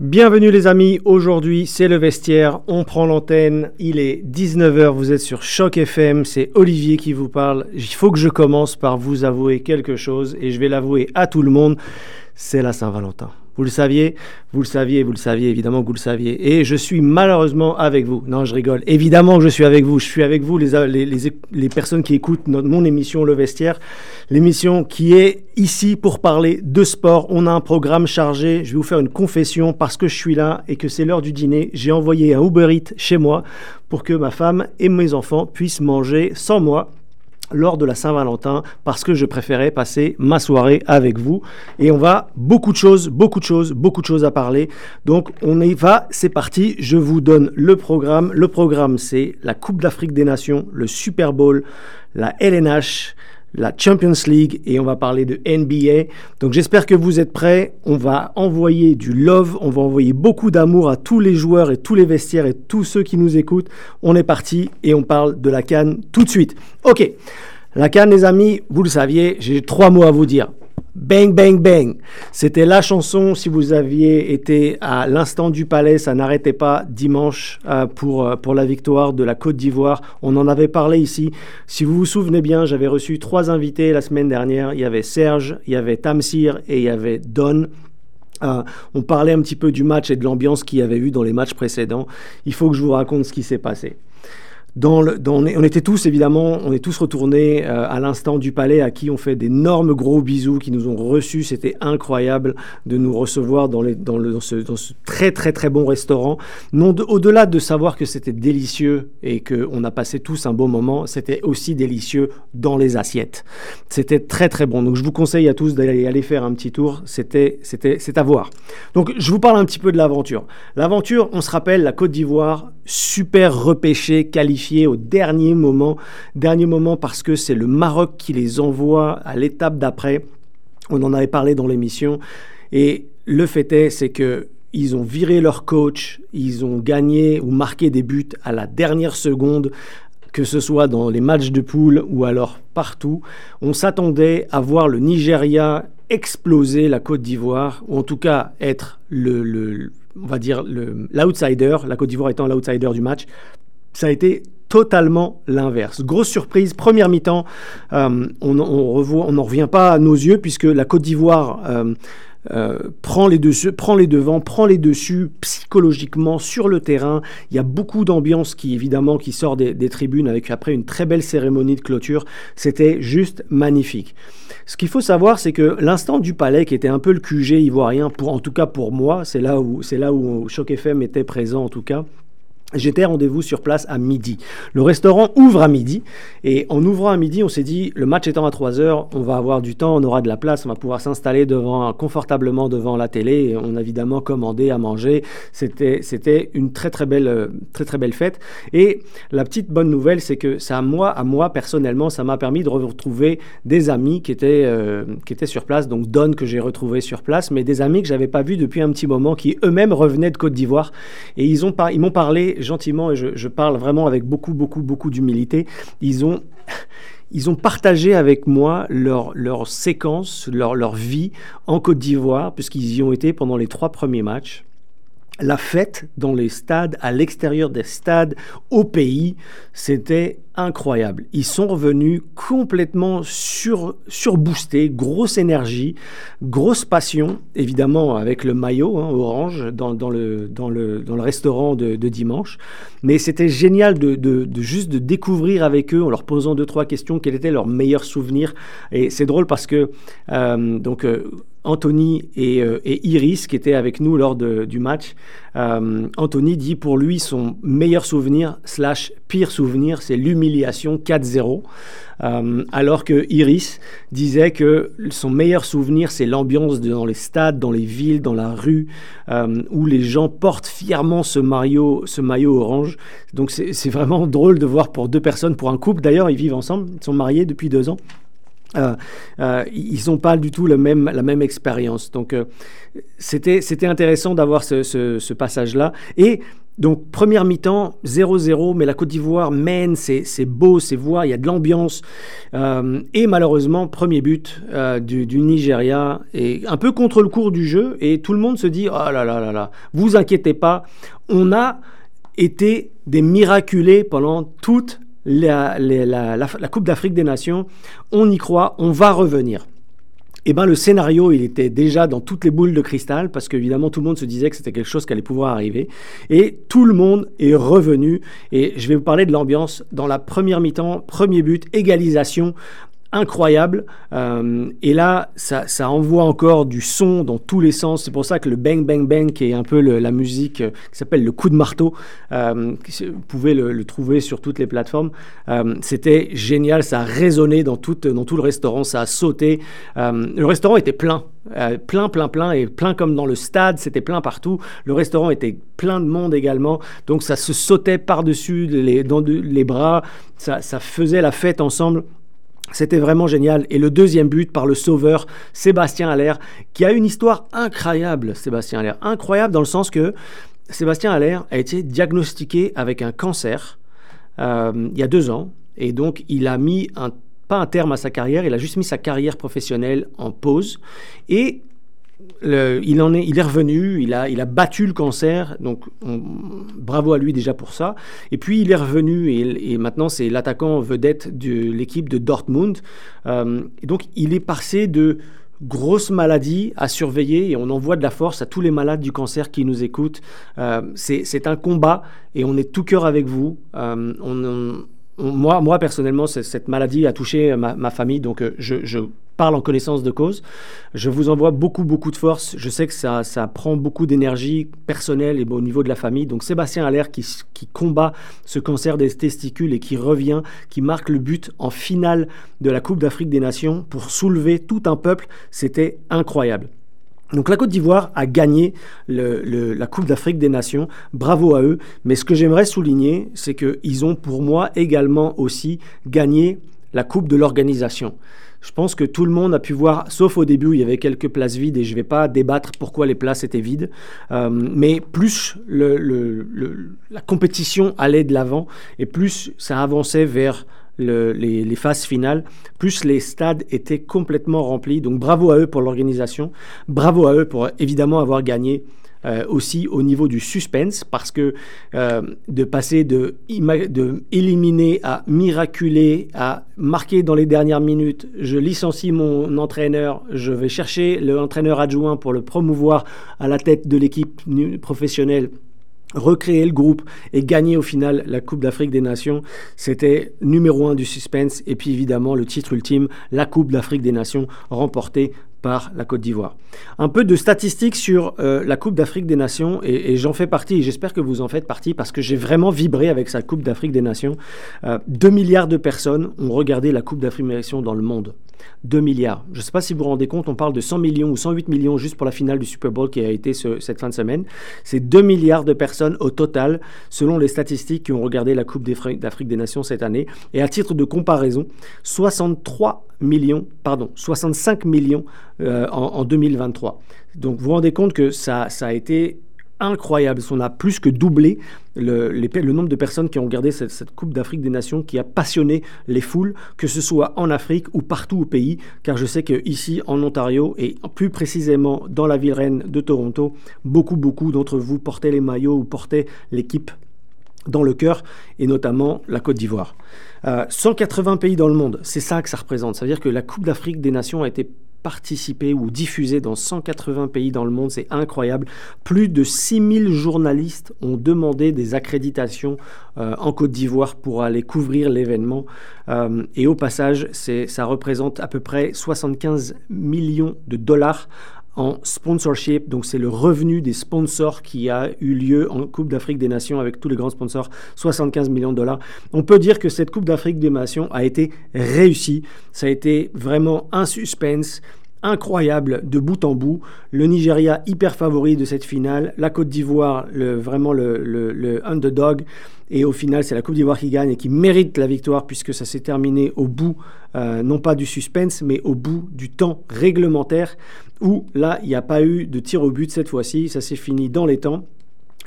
Bienvenue les amis, aujourd'hui c'est le vestiaire, on prend l'antenne, il est 19h, vous êtes sur Choc FM, c'est Olivier qui vous parle. Il faut que je commence par vous avouer quelque chose et je vais l'avouer à tout le monde, c'est la Saint-Valentin. Vous le saviez, vous le saviez, vous le saviez, évidemment que vous le saviez. Et je suis malheureusement avec vous. Non, je rigole. Évidemment que je suis avec vous. Je suis avec vous, les, personnes qui écoutent mon émission Le Vestiaire. L'émission qui est ici pour parler de sport. On a un programme chargé. Je vais vous faire une confession parce que je suis là et que c'est l'heure du dîner. J'ai envoyé un Uber Eats chez moi pour que ma femme et mes enfants puissent manger sans moi lors de la Saint-Valentin parce que je préférais passer ma soirée avec vous. Et on va beaucoup de choses, beaucoup de choses, beaucoup de choses à parler. Donc on y va, c'est parti. Je vous donne le programme. Le programme, c'est la Coupe d'Afrique des Nations, le Super Bowl, la LNH, la Champions League et on va parler de NBA. Donc j'espère que vous êtes prêts. On va envoyer du love, on va envoyer beaucoup d'amour à tous les joueurs et tous les vestiaires et tous ceux qui nous écoutent. On est parti et on parle de la Cannes tout de suite. Ok, la Cannes les amis, vous le saviez, j'ai trois mots à vous dire. Bang, bang, bang. C'était la chanson, si vous aviez été à l'instant du palais, ça n'arrêtait pas dimanche euh, pour, euh, pour la victoire de la Côte d'Ivoire. On en avait parlé ici. Si vous vous souvenez bien, j'avais reçu trois invités la semaine dernière. Il y avait Serge, il y avait Tamsir et il y avait Don. Euh, on parlait un petit peu du match et de l'ambiance qu'il y avait eu dans les matchs précédents. Il faut que je vous raconte ce qui s'est passé on était tous, évidemment, on est tous retournés euh, à l'instant du palais à qui on fait d'énormes gros bisous, qui nous ont reçus. C'était incroyable de nous recevoir dans, ce, très, très, très bon restaurant. au-delà de savoir que c'était délicieux et qu'on a passé tous un beau moment, c'était aussi délicieux dans les assiettes. C'était très, très bon. Donc, je vous conseille à tous d'aller aller faire un petit tour. C'était, c'est à voir. Donc, je vous parle un petit peu de l'aventure. L'aventure, on se rappelle, la Côte d'Ivoire, super repêché, au dernier moment. Dernier moment parce que c'est le Maroc qui les envoie à l'étape d'après. On en avait parlé dans l'émission. Et le fait est, c'est que ils ont viré leur coach, ils ont gagné ou marqué des buts à la dernière seconde, que ce soit dans les matchs de poule ou alors partout. On s'attendait à voir le Nigeria exploser la Côte d'Ivoire, ou en tout cas être le, on va dire, l'outsider, la Côte d'Ivoire étant l'outsider du match. Ça a été totalement l'inverse. Grosse surprise, première mi-temps, euh, on, n'en revient pas à nos yeux puisque la Côte d'Ivoire euh, euh, prend, les prend les devants, prend les dessus psychologiquement sur le terrain. Il y a beaucoup d'ambiance qui évidemment sort des, tribunes avec après une très belle cérémonie de clôture. C'était juste magnifique. Ce qu'il faut savoir, c'est que l'instant du palais, qui était un peu le QG ivoirien, en tout cas pour moi, c'est là où, c'est là où Choc FM était présent en tout cas, J'étais rendez-vous sur place à midi. Le restaurant ouvre à midi et en ouvrant à midi, on s'est dit le match étant à 3 heures, on va avoir du temps, on aura de la place, on va pouvoir s'installer confortablement devant la télé. On a évidemment commandé à manger. C'était une très très belle très très belle fête. Et la petite bonne nouvelle, c'est que ça moi à moi personnellement, ça m'a permis de retrouver des amis qui étaient euh, qui étaient sur place. Donc Don que j'ai retrouvé sur place, mais des amis que j'avais pas vus depuis un petit moment, qui eux-mêmes revenaient de Côte d'Ivoire et ils ont ils m'ont parlé gentiment, et je, parle vraiment avec beaucoup, beaucoup, beaucoup d'humilité, ils ont, ils ont partagé avec moi leur, leur séquence, leur, leur vie en Côte d'Ivoire, puisqu'ils y ont été pendant les trois premiers matchs la fête dans les stades, à l'extérieur des stades, au pays, c'était incroyable. Ils sont revenus complètement sur, surboostés, grosse énergie, grosse passion, évidemment avec le maillot hein, orange dans, le, dans, le, dans le restaurant de, dimanche. Mais c'était génial de, de, juste de découvrir avec eux, en leur posant deux, trois questions, quel était leur meilleur souvenir. Et c'est drôle parce que, euh, donc, euh, Anthony euh, et, Iris, qui étaient avec nous lors du match, euh, Anthony dit pour lui son meilleur souvenir, slash pire souvenir, c'est l'humiliation 4-0. Euh, alors que Iris disait que son meilleur souvenir, c'est l'ambiance dans les stades, dans les villes, dans la rue, où les gens portent fièrement ce ce maillot orange. Donc c'est vraiment drôle de voir pour deux personnes, pour un couple d'ailleurs, ils vivent ensemble, ils sont mariés depuis deux ans. Euh, euh, ils n'ont pas du tout la même expérience. Donc, euh, c'était, intéressant d'avoir ce, passage-là. Et Donc première mi-temps, 0-0, mais la Côte d'Ivoire mène, c'est beau, c'est voir, il y a de l'ambiance. Et malheureusement, premier but du, Nigeria, et un peu contre le cours du jeu, et tout le monde se dit, oh là là là là, vous inquiétez pas, on a été des miraculés pendant toute la, Coupe d'Afrique des Nations, on y croit, on va revenir eh ben, le scénario, il était déjà dans toutes les boules de cristal, parce qu'évidemment, tout le monde se disait que c'était quelque chose qui allait pouvoir arriver. Et tout le monde est revenu. Et je vais vous parler de l'ambiance dans la première mi-temps, premier but, égalisation incroyable. Euh, et là, ça, envoie encore du son dans tous les sens. C'est pour ça que le bang bang bang, qui est un peu la musique euh, qui s'appelle le coup de marteau, euh, vous pouvez le, trouver sur toutes les plateformes. C'était génial, ça a résonné dans tout, dans tout le restaurant, ça a sauté. le restaurant était plein. plein, plein, plein, et plein comme dans le stade, c'était plein partout. Le restaurant était plein de monde également, donc ça se sautait par-dessus les, les bras, ça faisait la fête ensemble. C'était vraiment génial. Et le deuxième but par le sauveur Sébastien Allaire, qui a une histoire incroyable, Sébastien Allaire. Incroyable dans le sens que Sébastien Allaire a été diagnostiqué avec un cancer euh, il y a deux ans. Et donc, il a mis un, pas un terme à sa carrière, il a juste mis sa carrière professionnelle en pause. Et il, en est, il est revenu, il a, il a battu le cancer, donc bravo à lui déjà pour ça. Et puis il est revenu et, maintenant c'est l'attaquant vedette de l'équipe de Dortmund. Euh, donc il est passé de grosses maladies à surveiller et on envoie de la force à tous les malades du cancer qui nous écoutent. Euh, c'est un combat et on est tout cœur avec vous. Euh, moi, moi, personnellement, cette maladie a touché ma, famille, donc je, je parle en connaissance de cause. Je vous envoie beaucoup, beaucoup de force. Je sais que ça, ça prend beaucoup d'énergie personnelle et au niveau de la famille. Donc Sébastien Allaire qui, qui combat ce cancer des testicules et qui revient, qui marque le but en finale de la Coupe d'Afrique des Nations pour soulever tout un peuple, c'était incroyable. Donc la Côte d'Ivoire a gagné la Coupe d'Afrique des Nations, bravo à eux. Mais ce que j'aimerais souligner, c'est qu'ils ont pour moi également aussi gagné la Coupe de l'organisation. Je pense que tout le monde a pu voir, sauf au début il y avait quelques places vides et je ne vais pas débattre pourquoi les places étaient vides, euh, mais plus la compétition allait de l'avant et plus ça avançait vers les, phases finales, plus les stades étaient complètement remplis. Donc bravo à eux pour l'organisation, bravo à eux pour évidemment avoir gagné euh, aussi au niveau du suspense, parce que euh, de passer de, de éliminer à miraculer, à marquer dans les dernières minutes, je licencie mon entraîneur, je vais chercher l'entraîneur adjoint pour le promouvoir à la tête de l'équipe professionnelle recréer le groupe et gagner au final la Coupe d'Afrique des Nations, c'était numéro un du suspense. Et puis évidemment le titre ultime, la Coupe d'Afrique des Nations remportée par la Côte d'Ivoire. Un peu de statistiques sur euh, la Coupe d'Afrique des Nations, et, j'en fais partie, et j'espère que vous en faites partie, parce que j'ai vraiment vibré avec sa Coupe d'Afrique des Nations. 2 euh, milliards de personnes ont regardé la Coupe d'Afrique des Nations dans le monde. 2 milliards. Je ne sais pas si vous vous rendez compte, on parle de 100 millions ou 108 millions juste pour la finale du Super Bowl qui a été cette fin de semaine. C'est 2 milliards de personnes au total, selon les statistiques qui ont regardé la Coupe d'Afrique des Nations cette année. Et à titre de comparaison, 63 millions, pardon, 65 millions euh, en, 2023. Donc vous vous rendez compte que ça, a été incroyable. On a plus que doublé le, le nombre de personnes qui ont regardé cette, Coupe d'Afrique des Nations, qui a passionné les foules, que ce soit en Afrique ou partout au pays, car je sais qu'ici en Ontario, et plus précisément dans la ville reine de Toronto, beaucoup, beaucoup d'entre vous portaient les maillots ou portaient l'équipe dans le cœur, et notamment la Côte d'Ivoire. 180 euh, pays dans le monde, c'est ça que ça représente. Ça veut dire que la Coupe d'Afrique des Nations a été participée ou diffusée dans 180 pays dans le monde, c'est incroyable. Plus de 6000 journalistes ont demandé des accréditations euh, en Côte d'Ivoire pour aller couvrir l'événement. Euh, et au passage, ça représente à peu près 75 millions de dollars en sponsorship. Donc c'est le revenu des sponsors qui a eu lieu en Coupe d'Afrique des Nations avec tous les grands sponsors, 75 millions de dollars. On peut dire que cette Coupe d'Afrique des Nations a été réussie. Ça a été vraiment un suspense incroyable de bout en bout. Le Nigeria hyper favori de cette finale, la Côte d'Ivoire vraiment le, le, underdog. Et au final, c'est la Côte d'Ivoire qui gagne et qui mérite la victoire puisque ça s'est terminé au bout, euh, non pas du suspense, mais au bout du temps réglementaire où là, il n'y a pas eu de tir au but cette fois-ci. Ça s'est fini dans les temps.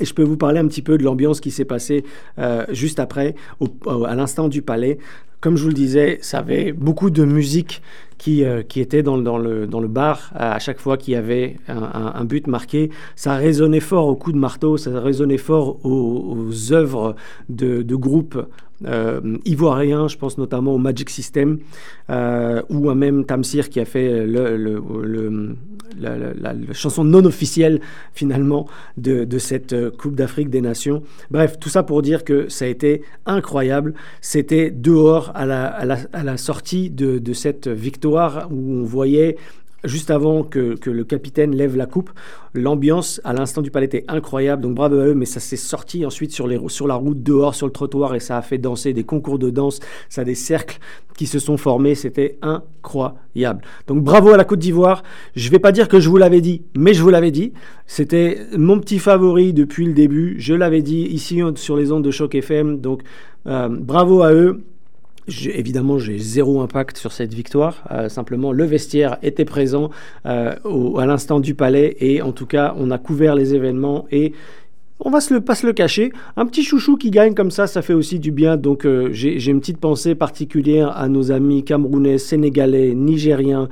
Et je peux vous parler un petit peu de l'ambiance qui s'est passée euh, juste après, à l'instant du palais. Comme je vous le disais, ça avait beaucoup de musique qui, euh, qui était dans, dans, le, dans le bar à chaque fois qu'il y avait un, but marqué. Ça résonnait fort au coup de marteau, ça résonnait fort aux, aux œuvres de, groupes euh, ivoirien, je pense notamment au Magic System, euh, ou à même Tamsir qui a fait le, la, chanson non officielle finalement de, de cette euh, Coupe d'Afrique des Nations. Bref, tout ça pour dire que ça a été incroyable. C'était dehors à la, à à sortie de, de cette victoire où on voyait juste avant que, le capitaine lève la coupe. L'ambiance à l'instant du palais était incroyable, donc bravo à eux, mais ça s'est sorti ensuite sur, les, sur la route, dehors, sur le trottoir, et ça a fait danser des concours de danse, ça a des cercles qui se sont formés, c'était incroyable. Donc bravo à la Côte d'Ivoire, je ne vais pas dire que je vous l'avais dit, mais je vous l'avais dit, c'était mon petit favori depuis le début, je l'avais dit ici sur les ondes de choc FM, donc euh, bravo à eux, évidemment, j'ai zéro impact sur cette victoire. Euh, simplement, le vestiaire était présent euh, à l'instant du palais et en tout cas, on a couvert les événements et on va se le, pas se le cacher. Un petit chouchou qui gagne comme ça, ça fait aussi du bien. Donc euh, j'ai une petite pensée particulière à nos amis camerounais, sénégalais, nigériens,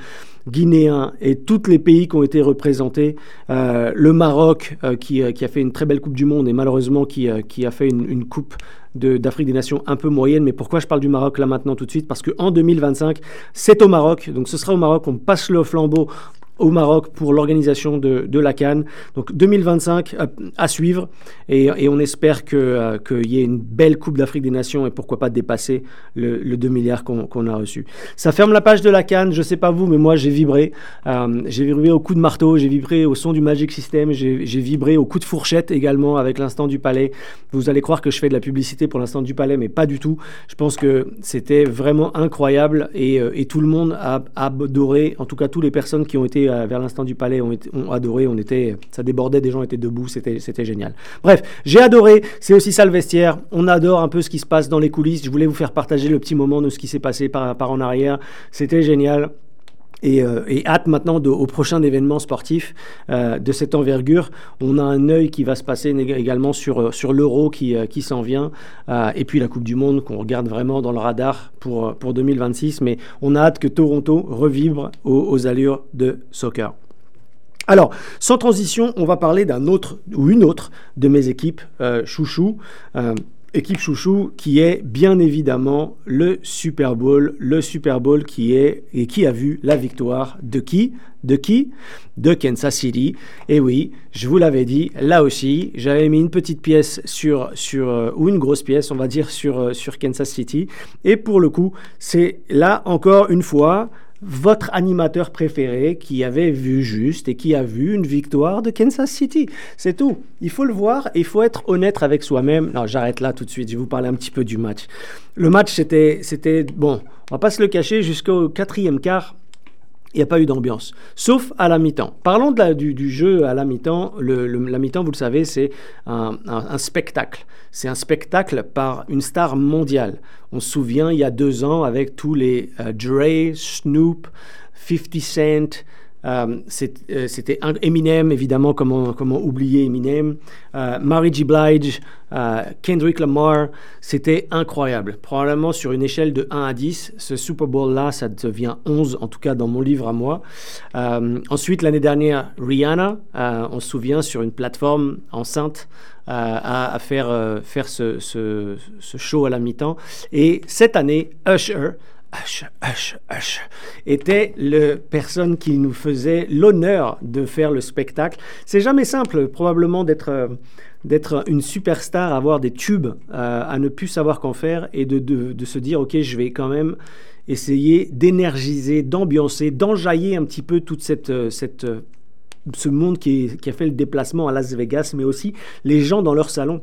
guinéens et tous les pays qui ont été représentés. le Maroc qui, a fait une très belle Coupe du Monde et malheureusement qui, a fait une coupe d'Afrique des Nations un peu moyenne. Mais pourquoi je parle du Maroc là maintenant tout de suite? Parce qu'en 2025, c'est au Maroc. Donc ce sera au Maroc. On passe le flambeau au Maroc pour l'organisation de, la Cannes. Donc 2025 à, suivre et, on espère euh, qu'il euh, y ait une belle Coupe d'Afrique des Nations et pourquoi pas dépasser le, le 2 milliards qu'on a reçu. Ça ferme la page de la Cannes, je sais pas vous, mais moi j'ai vibré. Euh, j'ai vibré au coup de marteau, j'ai vibré au son du Magic System, j'ai vibré au coup de fourchette également avec l'instant du palais. Vous allez croire que je fais de la publicité pour l'instant du palais, mais pas du tout. Je pense que c'était vraiment incroyable et, euh, tout le monde a adoré, en tout cas toutes les personnes qui ont été euh, vers l'instant du palais ont, adoré. On était, ça débordait, des gens étaient debout, c'était, c'était génial. Bref, j'ai adoré. C'est aussi ça le vestiaire. On adore un peu ce qui se passe dans les coulisses. Je voulais vous faire partager le petit moment de ce qui s'est passé par, par en arrière. C'était génial. Et, euh, hâte maintenant au prochain événement sportif euh, de cette envergure. On a un œil qui va se passer également sur, sur l'euro qui, qui s'en vient, et puis la Coupe du Monde qu'on regarde vraiment dans le radar pour, pour 2026. Mais on a hâte que Toronto revibre aux, allures de soccer. Alors, sans transition, on va parler d'un autre ou une autre de mes équipes chouchou équipe chouchou qui est bien évidemment le Super Bowl, le Super Bowl qui est et qui a vu la victoire de qui? De qui? De Kansas City. Et oui, je vous l'avais dit, là aussi, j'avais mis une petite pièce sur euh, ou une grosse pièce, on va dire euh, sur Kansas City. Et pour le coup, c'est là encore une fois votre animateur préféré qui avait vu juste et qui a vu une victoire de Kansas City. C'est tout. Il faut le voir et il faut être honnête avec soi-même. Non, j'arrête là tout de suite. Je vais vous parler un petit peu du match. Le match, c'était, c'était bon, on va pas se le cacher, jusqu'au quatrième quart, il n'y a pas eu d'ambiance, sauf à la mi-temps. Parlons de du, jeu à la mi-temps. Le, la mi-temps, vous le savez, c'est un, spectacle. C'est un spectacle par une star mondiale. On se souvient, il y a deux ans, avec tous les euh, Dre, Snoop, 50 Cent, euh, euh, c'était Eminem, évidemment, comment, oublier Eminem. Euh, Mary G. Blige, Kendrick Lamar, c'était incroyable. Probablement sur une échelle de 1 à 10, ce Super Bowl-là, ça devient 11, en tout cas dans mon livre à moi. ensuite, l'année dernière, Rihanna, on se souvient, sur une plateforme enceinte, à, faire, faire ce, ce show à la mi-temps. Et cette année, Usher, H, H, H, était le personne qui nous faisait l'honneur de faire le spectacle. C'est jamais simple, probablement, d'être d'être une superstar, avoir des tubes, euh, à ne plus savoir qu'en faire et de, de, se dire, OK, je vais quand même essayer d'énergiser, d'ambiancer, d'enjailler un petit peu toute cette, cette, ce monde qui, qui a fait le déplacement à Las Vegas, mais aussi les gens dans leur salon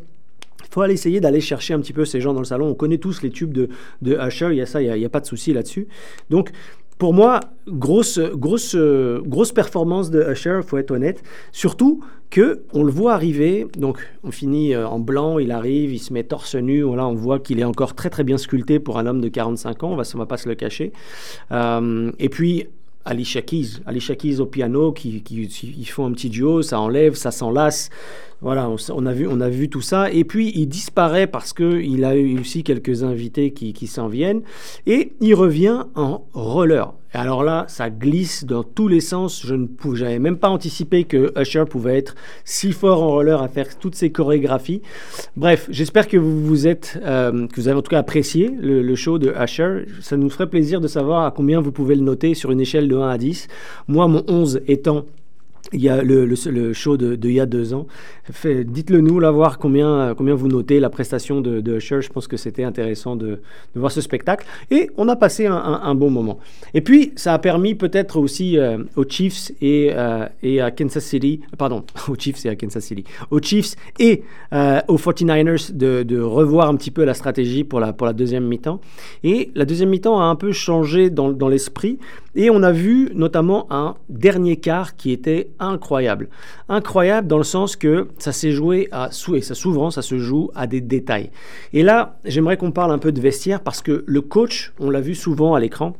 faut aller essayer d'aller chercher un petit peu ces gens dans le salon. On connaît tous les tubes de, de Usher, il y a ça, il n'y a, pas de souci là-dessus. Donc, pour moi, grosse, grosse, grosse performance de Usher, faut être honnête. Surtout que on le voit arriver, donc on finit euh, en blanc, il arrive, il se met torse nu, voilà, on voit qu'il est encore très très bien sculpté pour un homme de 45 ans, on va, on va pas se le cacher. Euh, et puis Alicia Keys, Alicia Keys au piano, qui, qui, ils font un petit duo, ça enlève, ça s'enlace. Voilà, on, a vu, on a vu tout ça. Et puis, il disparaît parce qu'il a eu aussi quelques invités qui, s'en viennent. Et il revient en roller. Et alors là, ça glisse dans tous les sens. Je ne pouvais, même pas anticipé que Usher pouvait être si fort en roller à faire toutes ces chorégraphies. Bref, j'espère que vous vous êtes, euh, que vous avez en tout cas apprécié le, le, show de Usher. Ça nous ferait plaisir de savoir à combien vous pouvez le noter sur une échelle de 1 à 10. Moi, mon 11 étant il y a le, show de, il y a deux ans. Dites-le nous, là, voir combien, combien vous notez la prestation de, de Usher. Je pense que c'était intéressant de, voir ce spectacle. Et on a passé un, un, bon moment. Et puis, ça a permis peut-être aussi euh, aux Chiefs et, euh, et à Kansas City, pardon, aux Chiefs et à Kansas City, aux Chiefs et euh, aux 49ers de, revoir un petit peu la stratégie pour la, pour la deuxième mi-temps. Et la deuxième mi-temps a un peu changé dans, dans l'esprit. Et on a vu notamment un dernier quart qui était incroyable. Incroyable dans le sens que ça s'est joué à, et ça souvent, ça se joue à des détails. Et là, j'aimerais qu'on parle un peu de vestiaire parce que le coach, on l'a vu souvent à l'écran,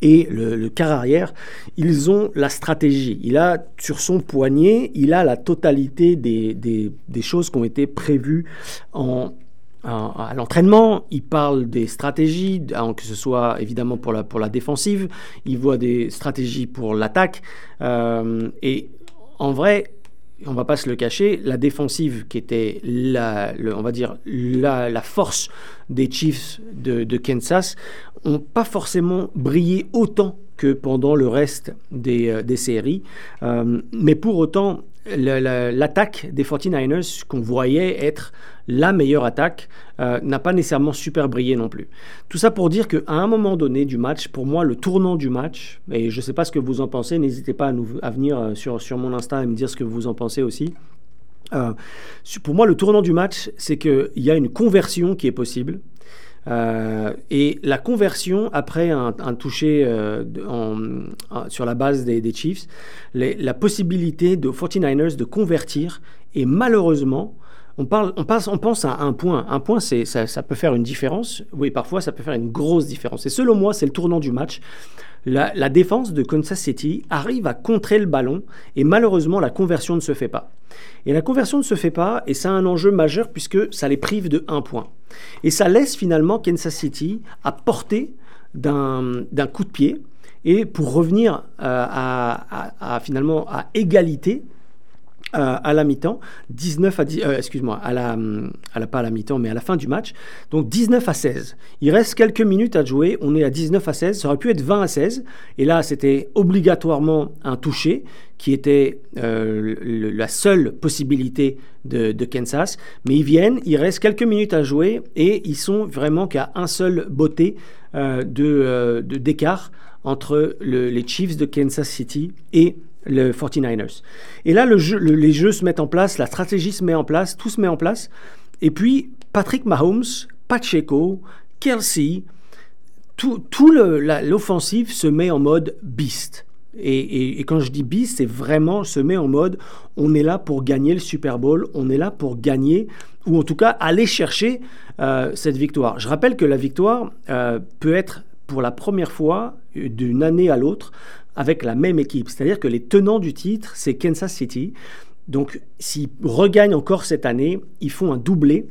et le, quart arrière, ils ont la stratégie. Il a sur son poignet, il a la totalité des, des, des choses qui ont été prévues en, à l'entraînement, il parle des stratégies, que ce soit évidemment pour la, pour la défensive, il voit des stratégies pour l'attaque. Euh, et en vrai, on va pas se le cacher, la défensive qui était la, on va dire la, la, force des Chiefs de, Kansas, ont pas forcément brillé autant que pendant le reste des, euh, des séries. Euh, mais pour autant, l'attaque des 49ers qu'on voyait être la meilleure attaque euh, n'a pas nécessairement super brillé non plus. Tout ça pour dire qu'à un moment donné du match, pour moi, le tournant du match, et je ne sais pas ce que vous en pensez, n'hésitez pas à, venir euh, sur, sur mon Insta et me dire ce que vous en pensez aussi. Euh, pour moi, le tournant du match, c'est qu'il y a une conversion qui est possible. Euh, et la conversion après un, un toucher euh, sur la base des, Chiefs, la possibilité de 49ers de convertir, et malheureusement, on, parle, on, pense à un point. Un point, c'est, ça, ça, peut faire une différence. Oui, parfois, ça peut faire une grosse différence. Et selon moi, c'est le tournant du match. La, défense de Kansas City arrive à contrer le ballon et malheureusement, la conversion ne se fait pas. Et la conversion ne se fait pas et ça a un enjeu majeur puisque ça les prive de un point. Et ça laisse finalement Kansas City à portée d'un coup de pied et pour revenir euh, à, finalement à égalité à la mi-temps, 19 à 10, euh, excuse-moi, à la, à la, pas à la mi-temps, mais à la fin du match. Donc 19 à 16. Il reste quelques minutes à jouer. On est à 19 à 16. Ça aurait pu être 20 à 16. Et là, c'était obligatoirement un toucher qui était euh, la seule possibilité de, de, Kansas. Mais ils viennent, il reste quelques minutes à jouer et ils sont vraiment qu'à un seul beauté euh, de, d'écart entre le, les Chiefs de Kansas City et le 49ers. Et là, le jeu, les jeux se mettent en place, la stratégie se met en place, tout se met en place. Et puis, Patrick Mahomes, Pacheco, Kelsey, tout, tout l'offensive se met en mode beast. Et, quand je dis beast, c'est vraiment se met en mode on est là pour gagner le Super Bowl, on est là pour gagner, ou en tout cas aller chercher euh, cette victoire. Je rappelle que la victoire euh, peut être pour la première fois d'une année à l'autre avec la même équipe. C'est-à-dire que les tenants du titre, c'est Kansas City. Donc, s'ils regagnent encore cette année, ils font un doublé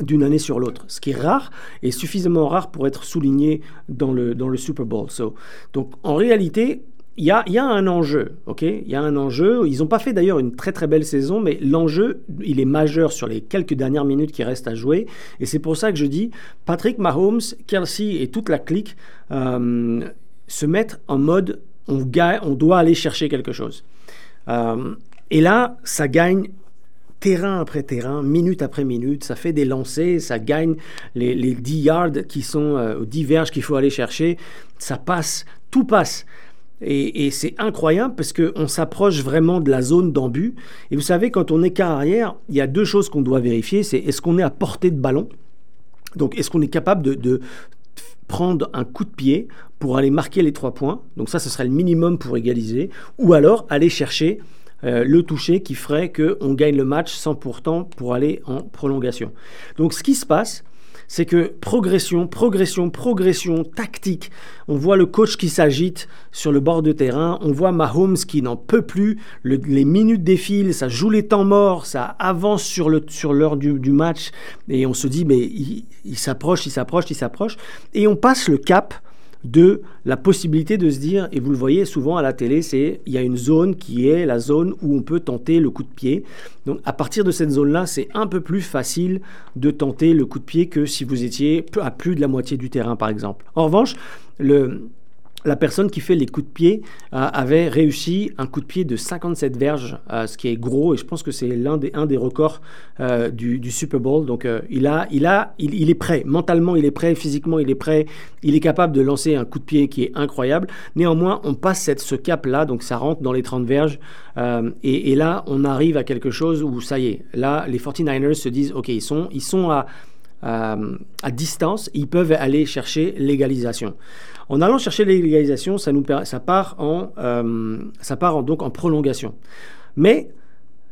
d'une année sur l'autre, ce qui est rare et suffisamment rare pour être souligné dans le, dans le Super Bowl. So, donc, en réalité, il y a, y a, un enjeu, ok? Il y a un enjeu. Ils n'ont pas fait d'ailleurs une très très belle saison, mais l'enjeu, il est majeur sur les quelques dernières minutes qui restent à jouer. Et c'est pour ça que je dis, Patrick Mahomes, Kelsey et toute la clique euh, se mettent en mode on, doit aller chercher quelque chose. Euh, et là, ça gagne terrain après terrain, minute après minute, ça fait des lancers, ça gagne les, les 10 yards qui sont euh, 10 verges qu'il faut aller chercher, ça passe, tout passe. Et, c'est incroyable parce qu'on s'approche vraiment de la zone d'embut. Et vous savez, quand on est quart arrière, il y a deux choses qu'on doit vérifier. C'est est-ce qu'on est à portée de ballon? Donc, est-ce qu'on est capable de, prendre un coup de pied pour aller marquer les trois points. Donc ça, ce serait le minimum pour égaliser. Ou alors aller chercher euh, le toucher qui ferait qu'on gagne le match sans pourtant pour aller en prolongation. Donc ce qui se passe, c'est que progression, progression, progression, tactique. On voit le coach qui s'agite sur le bord de terrain, on voit Mahomes qui n'en peut plus, les minutes défilent, ça joue les temps morts, ça avance sur l'heure sur du, du, match, et on se dit, mais il s'approche, il s'approche, il s'approche, et on passe le cap de la possibilité de se dire, et vous le voyez souvent à la télé, c'est il y a une zone qui est la zone où on peut tenter le coup de pied. Donc à partir de cette zone-là, c'est un peu plus facile de tenter le coup de pied que si vous étiez à plus de la moitié du terrain, par exemple. En revanche, le, la personne qui fait les coups de pied euh, avait réussi un coup de pied de 57 verges, euh, ce qui est gros, et je pense que c'est l'un des, un des records euh, du, Super Bowl. Donc il, a, il, a, il, est prêt, mentalement il est prêt, physiquement il est prêt, il est capable de lancer un coup de pied qui est incroyable. Néanmoins, on passe ce cap-là, donc ça rentre dans les 30 verges, et, et, là on arrive à quelque chose où ça y est, là les 49ers se disent, ok, ils sont, ils sont à, à distance, ils peuvent aller chercher l'égalisation. En allant chercher l'égalisation, ça, nous, ça part, en, euh, ça part donc en prolongation. Mais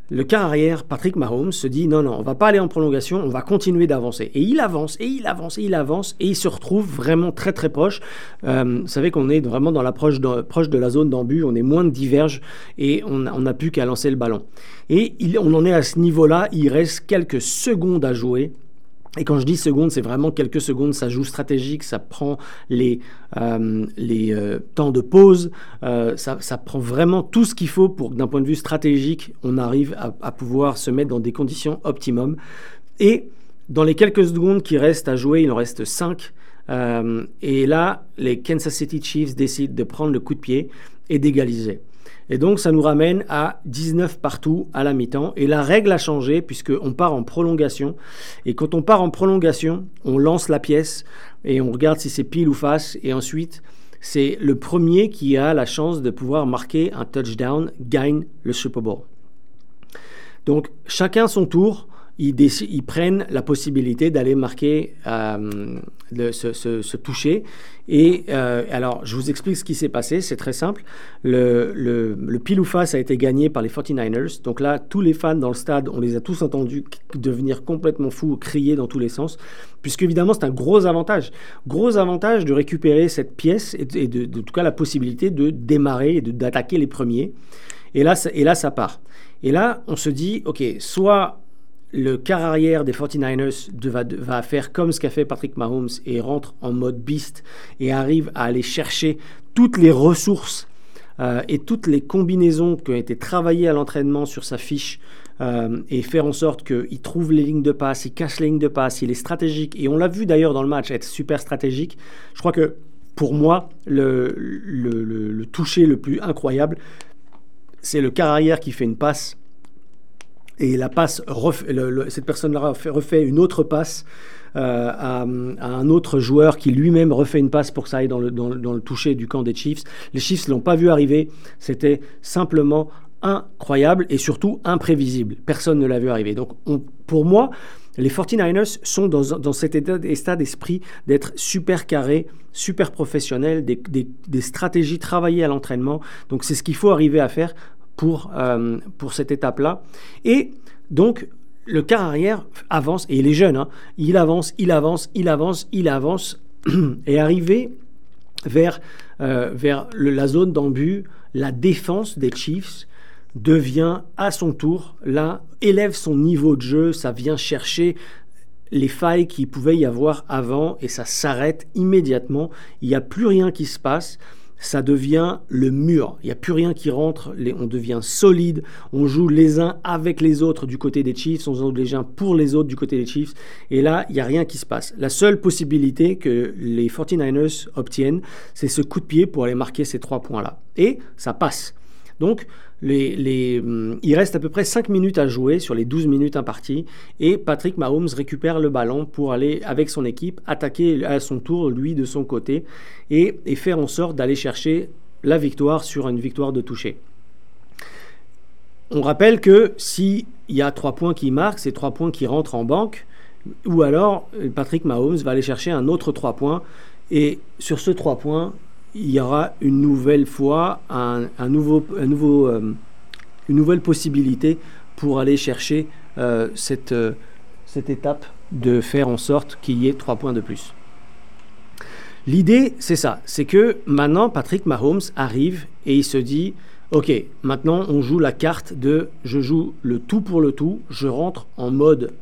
le cas arrière, Patrick Mahomes se dit non, non, on va pas aller en prolongation, on va continuer d'avancer. Et il avance, et il avance, et il avance, et il se retrouve vraiment très très proche. Euh, vous savez qu'on est vraiment dans l'approche proche de la zone d'embut, on est moins de diverges, et on n'a plus qu'à lancer le ballon. Et on en est à ce niveau-là, il reste quelques secondes à jouer. Et quand je dis secondes, c'est vraiment quelques secondes, ça joue stratégique, ça prend les, euh, les euh, temps de pause, euh, ça, prend vraiment tout ce qu'il faut pour que d'un point de vue stratégique, on arrive à, à, pouvoir se mettre dans des conditions optimum. Et dans les quelques secondes qui restent à jouer, il en reste 5. et là, les Kansas City Chiefs décident de prendre le coup de pied et d'égaliser. Et donc, ça nous ramène à 19 partout à la mi-temps. Et la règle a changé puisqu'on part en prolongation. Et quand on part en prolongation, on lance la pièce et on regarde si c'est pile ou face. Et ensuite, c'est le premier qui a la chance de pouvoir marquer un touchdown, gagne le Super Bowl. Donc, chacun son tour ils, prennent la possibilité d'aller marquer, euh, se, toucher. Et euh, alors, je vous explique ce qui s'est passé, c'est très simple. Le, le, pile ou face a été gagné par les 49ers. Donc là, tous les fans dans le stade, on les a tous entendus devenir complètement fous, crier dans tous les sens, puisque évidemment, c'est un gros avantage. Gros avantage de récupérer cette pièce et, de, en tout cas la possibilité de démarrer et d'attaquer les premiers. Et là, et là, ça part. Et là, on se dit, OK, soit le quart arrière des 49ers va, faire comme ce qu'a fait Patrick Mahomes et rentre en mode beast et arrive à aller chercher toutes les ressources euh, et toutes les combinaisons qui ont été travaillées à l'entraînement sur sa fiche euh, et faire en sorte qu'il trouve les lignes de passe, il cache les lignes de passe, il est stratégique. Et on l'a vu d'ailleurs dans le match être super stratégique. Je crois que pour moi, le, toucher le plus incroyable, c'est le quart arrière qui fait une passe et la passe, cette personne-là refait, une autre passe euh, à, un autre joueur qui lui-même refait une passe pour que ça aille dans le, dans, le toucher du camp des Chiefs. Les Chiefs ne l'ont pas vu arriver. C'était simplement incroyable et surtout imprévisible. Personne ne l'a vu arriver. Donc pour moi, les 49ers sont dans, dans cet état, d'esprit d'être super carrés, super professionnels, des, des stratégies travaillées à l'entraînement. Donc c'est ce qu'il faut arriver à faire pour, euh, pour cette étape-là. Et donc, le quart arrière avance, et il est jeune, hein. il avance, il avance, il avance, il avance, et arrivé vers, euh, vers la zone d'embut, la défense des Chiefs devient à son tour, là, élève son niveau de jeu, ça vient chercher les failles qu'il pouvait y avoir avant, et ça s'arrête immédiatement, il n'y a plus rien qui se passe, ça devient le mur. Il n'y a plus rien qui rentre, on devient solide, on joue les uns avec les autres du côté des Chiefs, on joue les uns pour les autres du côté des Chiefs, et là, il n'y a rien qui se passe. La seule possibilité que les 49ers obtiennent, c'est ce coup de pied pour aller marquer ces trois points-là. Et ça passe. Donc, hum, il reste à peu près 5 minutes à jouer sur les 12 minutes imparties et Patrick Mahomes récupère le ballon pour aller avec son équipe attaquer à son tour lui de son côté et, faire en sorte d'aller chercher la victoire sur une victoire de toucher. On rappelle que s'il y a 3 points qui marquent, c'est 3 points qui rentrent en banque ou alors Patrick Mahomes va aller chercher un autre 3 points et sur ce 3 points, il y aura une nouvelle fois un, nouveau, un euh, une nouvelle possibilité pour aller chercher euh, cette, euh, cette étape de faire en sorte qu'il y ait trois points de plus. L'idée, c'est ça, c'est que maintenant Patrick Mahomes arrive et il se dit, ok, maintenant on joue la carte de je joue le tout pour le tout, je rentre en mode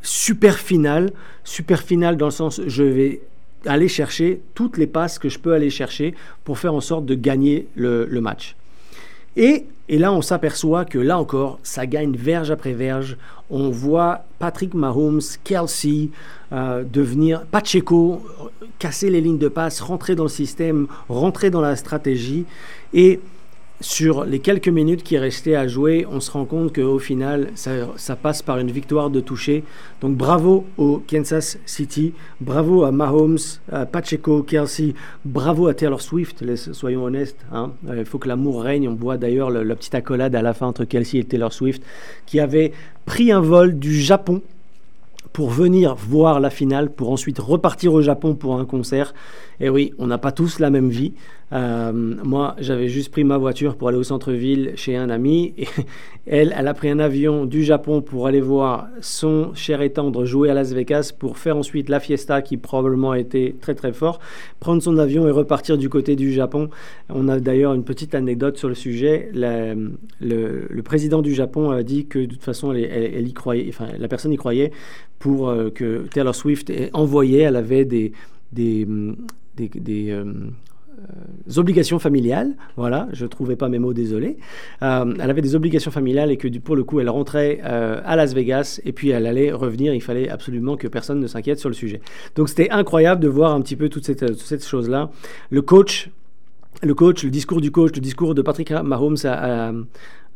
super final, super final dans le sens je vais aller chercher toutes les passes que je peux aller chercher pour faire en sorte de gagner le, match. Et, et, là, on s'aperçoit que là encore, ça gagne verge après verge. On voit Patrick Mahomes, Kelsey euh, devenir Pacheco, casser les lignes de passe, rentrer dans le système, rentrer dans la stratégie. Et sur les quelques minutes qui restaient à jouer, on se rend compte qu'au final, ça, passe par une victoire de toucher. Donc bravo au Kansas City, bravo à Mahomes, à Pacheco, Kelsey, bravo à Taylor Swift, soyons honnêtes. Hein. Il faut que l'amour règne. On voit d'ailleurs la petite accolade à la fin entre Kelsey et Taylor Swift, qui avait pris un vol du Japon pour venir voir la finale, pour ensuite repartir au Japon pour un concert. Et oui, on n'a pas tous la même vie. Euh, moi, j'avais juste pris ma voiture pour aller au centre-ville chez un ami. Elle, elle a pris un avion du Japon pour aller voir son cher et tendre jouer à Las Vegas pour faire ensuite la fiesta qui probablement été très très fort. Prendre son avion et repartir du côté du Japon. On a d'ailleurs une petite anecdote sur le sujet. le, président du Japon a dit que de toute façon, elle, y croyait, enfin, la personne y croyait pour euh, que Taylor Swift ait envoyé. Elle avait des, des, des, euh, obligations familiales. Voilà, je ne trouvais pas mes mots, désolé. Euh, elle avait des obligations familiales et que pour le coup, elle rentrait à Las Vegas et puis elle allait revenir. Il fallait absolument que personne ne s'inquiète sur le sujet. Donc c'était incroyable de voir un petit peu toute cette, chose-là. Le coach le coach, le discours du coach, le discours de Patrick Mahomes à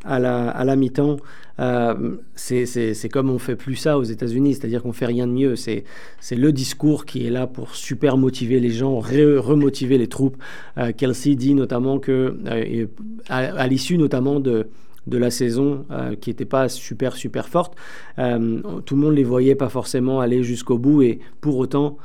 la, à la mi-temps. Euh, c'est comme on fait plus ça aux États-Unis, c'est-à-dire qu'on fait rien de mieux. C'est le discours qui est là pour super motiver les gens, remotiver les troupes. Euh, Kelsey dit notamment que, euh, à, l'issue notamment de, de la saison qui n'était pas super super forte, tout le monde les voyait pas forcément aller jusqu'au bout et pour autant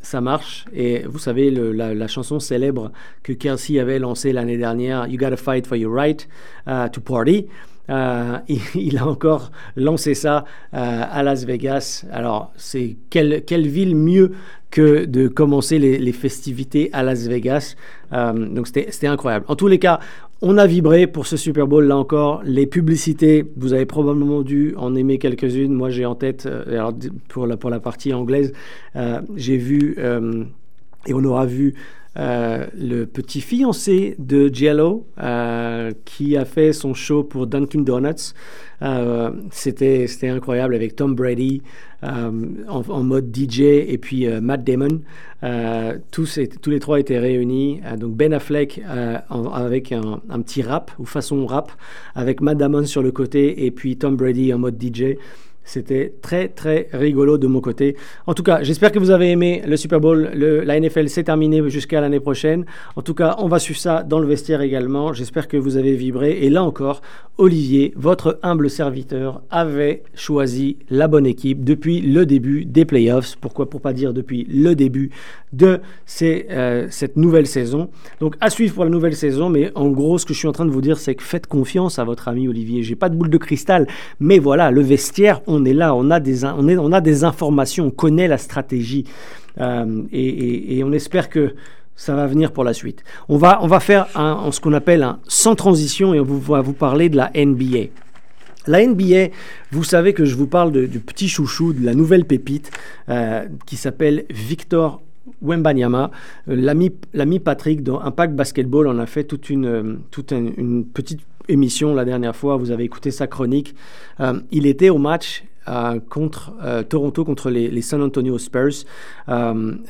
ça marche. Et vous savez, la, chanson célèbre que Kelsey avait lancée l'année dernière, You Gotta Fight for Your Right uh, to Party. Uh, il, a encore lancé ça uh, à Las Vegas. Alors, c'est quelle, quelle, ville mieux que de commencer les, festivités à Las Vegas? Donc, c'était incroyable. En tous les cas, on a vibré pour ce Super Bowl là encore. Les publicités, vous avez probablement dû en aimer quelques-unes. Moi, j'ai en tête, euh, alors pour la, partie anglaise, euh, j'ai vu, euh, et on aura vu le petit fiancé de Jello qui a fait son show pour Dunkin' Donuts. C'était incroyable avec Tom Brady, euh, en, mode DJ et puis euh, Matt Damon. Euh, tous, les trois étaient réunis. donc Ben Affleck avec un, petit rap ou façon rap, avec Matt Damon sur le côté et puis Tom Brady en mode DJ. C'était très très rigolo de mon côté. En tout cas, j'espère que vous avez aimé le Super Bowl. La NFL s'est terminée jusqu'à l'année prochaine. En tout cas, on va suivre ça dans le vestiaire également. J'espère que vous avez vibré. Et là encore, Olivier, votre humble serviteur, avait choisi la bonne équipe depuis le début des playoffs. Pourquoi? Pour pas dire depuis le début de euh, cette nouvelle saison. Donc à suivre pour la nouvelle saison. Mais en gros, ce que je suis en train de vous dire, c'est que faites confiance à votre ami Olivier. J'ai pas de boule de cristal, mais voilà, le vestiaire, on est là, on a des, on est, on a des informations, on connaît la stratégie. Euh, et, on espère que ça va venir pour la suite. On va, on va faire ce qu'on appelle un sans transition et on va vous parler de la NBA. La NBA, vous savez que je vous parle du petit chouchou, de la nouvelle pépite euh, qui s'appelle Victor Wembanyama. Euh, l'ami Patrick dans Impact Basketball on a fait toute une, toute une petite émission la dernière fois, vous avez écouté sa chronique. Il était au match contre euh, Toronto, contre les, San Antonio Spurs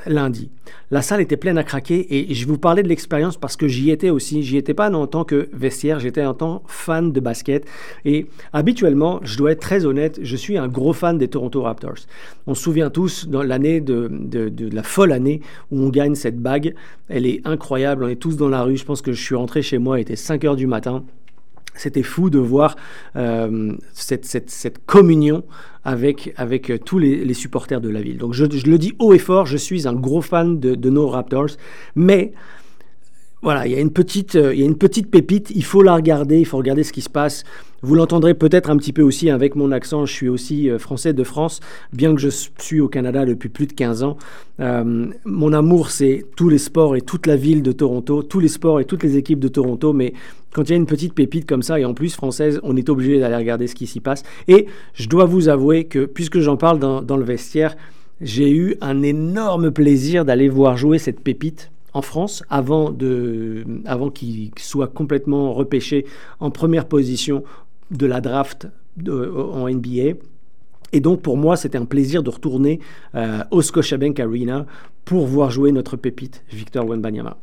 lundi. La salle était pleine à craquer et je vous parlais de l'expérience parce que j'y étais aussi. J'y étais pas en tant que vestiaire, j'étais en tant fan de basket. Et habituellement, je dois être très honnête, je suis un gros fan des Toronto Raptors. On se souvient tous dans l'année de, de, de, la folle année où on gagne cette bague. Elle est incroyable, on est tous dans la rue. Je pense que je suis rentré chez moi, il était 5 heures du matin. C'était fou de voir euh, cette, cette, communion avec, avec euh, tous les, supporters de la ville. Donc je, le dis haut et fort, je suis un gros fan de, nos Raptors, mais voilà, il y, a une petite, euh, il y a une petite pépite, il faut la regarder, il faut regarder ce qui se passe. Vous l'entendrez peut-être un petit peu aussi avec mon accent, je suis aussi euh, français de France, bien que je suis au Canada depuis plus de 15 ans. Euh, mon amour, c'est tous les sports et toute la ville de Toronto, tous les sports et toutes les équipes de Toronto, mais quand il y a une petite pépite comme ça, et en plus française, on est obligé d'aller regarder ce qui s'y passe. Et je dois vous avouer que, puisque j'en parle dans, dans le vestiaire, j'ai eu un énorme plaisir d'aller voir jouer cette pépite en France avant, avant qu'il soit complètement repêché en première position de la draft en NBA. Et donc pour moi, c'était un plaisir de retourner euh, au Scotiabank Arena pour voir jouer notre pépite, Victor Wembanyama.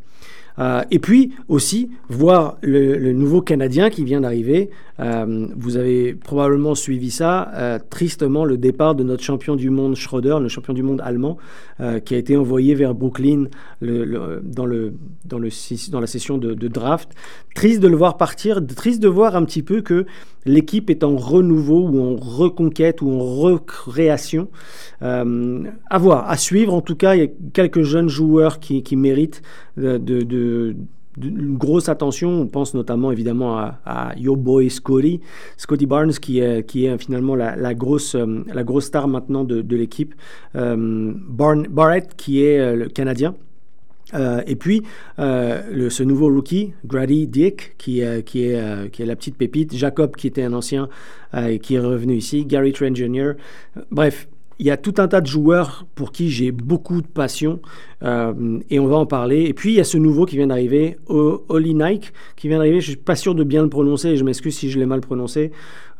Euh, et puis aussi voir le, nouveau Canadien qui vient d'arriver. Euh, vous avez probablement suivi ça. Euh, tristement, le départ de notre champion du monde Schroeder, le champion du monde allemand, qui a été envoyé vers Brooklyn dans, la session de, draft. Triste de le voir partir, triste de voir un petit peu que l'équipe est en renouveau ou en reconquête ou en recréation. à voir, à suivre. En tout cas, il y a quelques jeunes joueurs qui, méritent de, une grosse attention. On pense notamment évidemment à, Yo Boy Scotty, Scotty Barnes, qui est, qui est finalement la, grosse, euh, la grosse star maintenant de, l'équipe. Euh, Barrett, qui est euh, le Canadien. et puis, ce nouveau rookie, Grady Dick, qui, qui, est, qui est la petite pépite. Jacob, qui était un ancien, qui est revenu ici. Gary Trent Jr. Bref, il y a tout un tas de joueurs pour qui j'ai beaucoup de passion euh, et on va en parler. Et puis il y a ce nouveau qui vient d'arriver, Oli Nike, qui vient d'arriver. Je suis pas sûr de bien le prononcer et je m'excuse si je l'ai mal prononcé.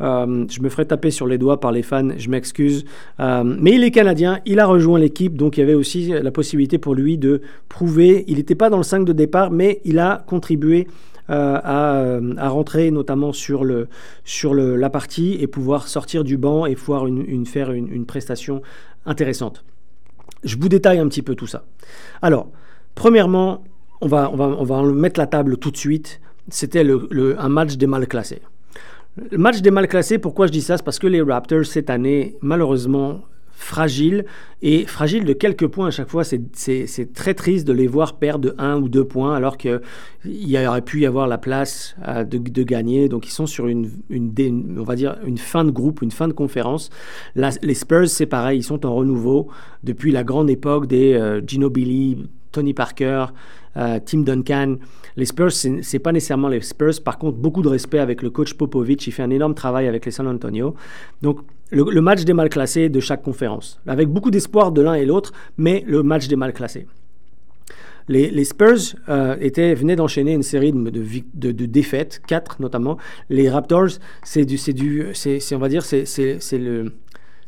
Euh, je me ferai taper sur les doigts par les fans, je m'excuse. Euh, mais il est canadien, il a rejoint l'équipe, donc il y avait aussi la possibilité pour lui de prouver. Il n'était pas dans le 5 de départ, mais il a contribué euh, euh, à, rentrer notamment sur, le, sur le, la partie et pouvoir sortir du banc et pouvoir une, faire une, prestation intéressante. Je vous détaille un petit peu tout ça. Alors, premièrement, on va, on va, on va mettre la table tout de suite. C'était le, un match des mal classés. Le match des mal classés, pourquoi je dis ça? C'est parce que les Raptors, cette année, malheureusement, fragile et fragile de quelques points à chaque fois. C'est très triste de les voir perdre de 1 ou 2 points alors qu'il aurait pu y avoir la place euh, de, de, gagner. Donc ils sont sur une, une, on va dire une fin de groupe, une fin de conférence. les Spurs, c'est pareil, ils sont en renouveau depuis la grande époque des euh, Gino Billy, Tony Parker, euh, Tim Duncan. Les Spurs, c'est pas nécessairement les Spurs. Par contre, beaucoup de respect avec le coach Popovich. Il fait un énorme travail avec les San Antonio. Donc, le, match des mal classés de chaque conférence, avec beaucoup d'espoir de l'un et l'autre, mais le match des mal classés. Les, Spurs euh, étaient, venaient d'enchaîner une série de, de, défaites, quatre notamment. Les Raptors, c'est c'est du, c'est, on va dire, c'est, c'est, le,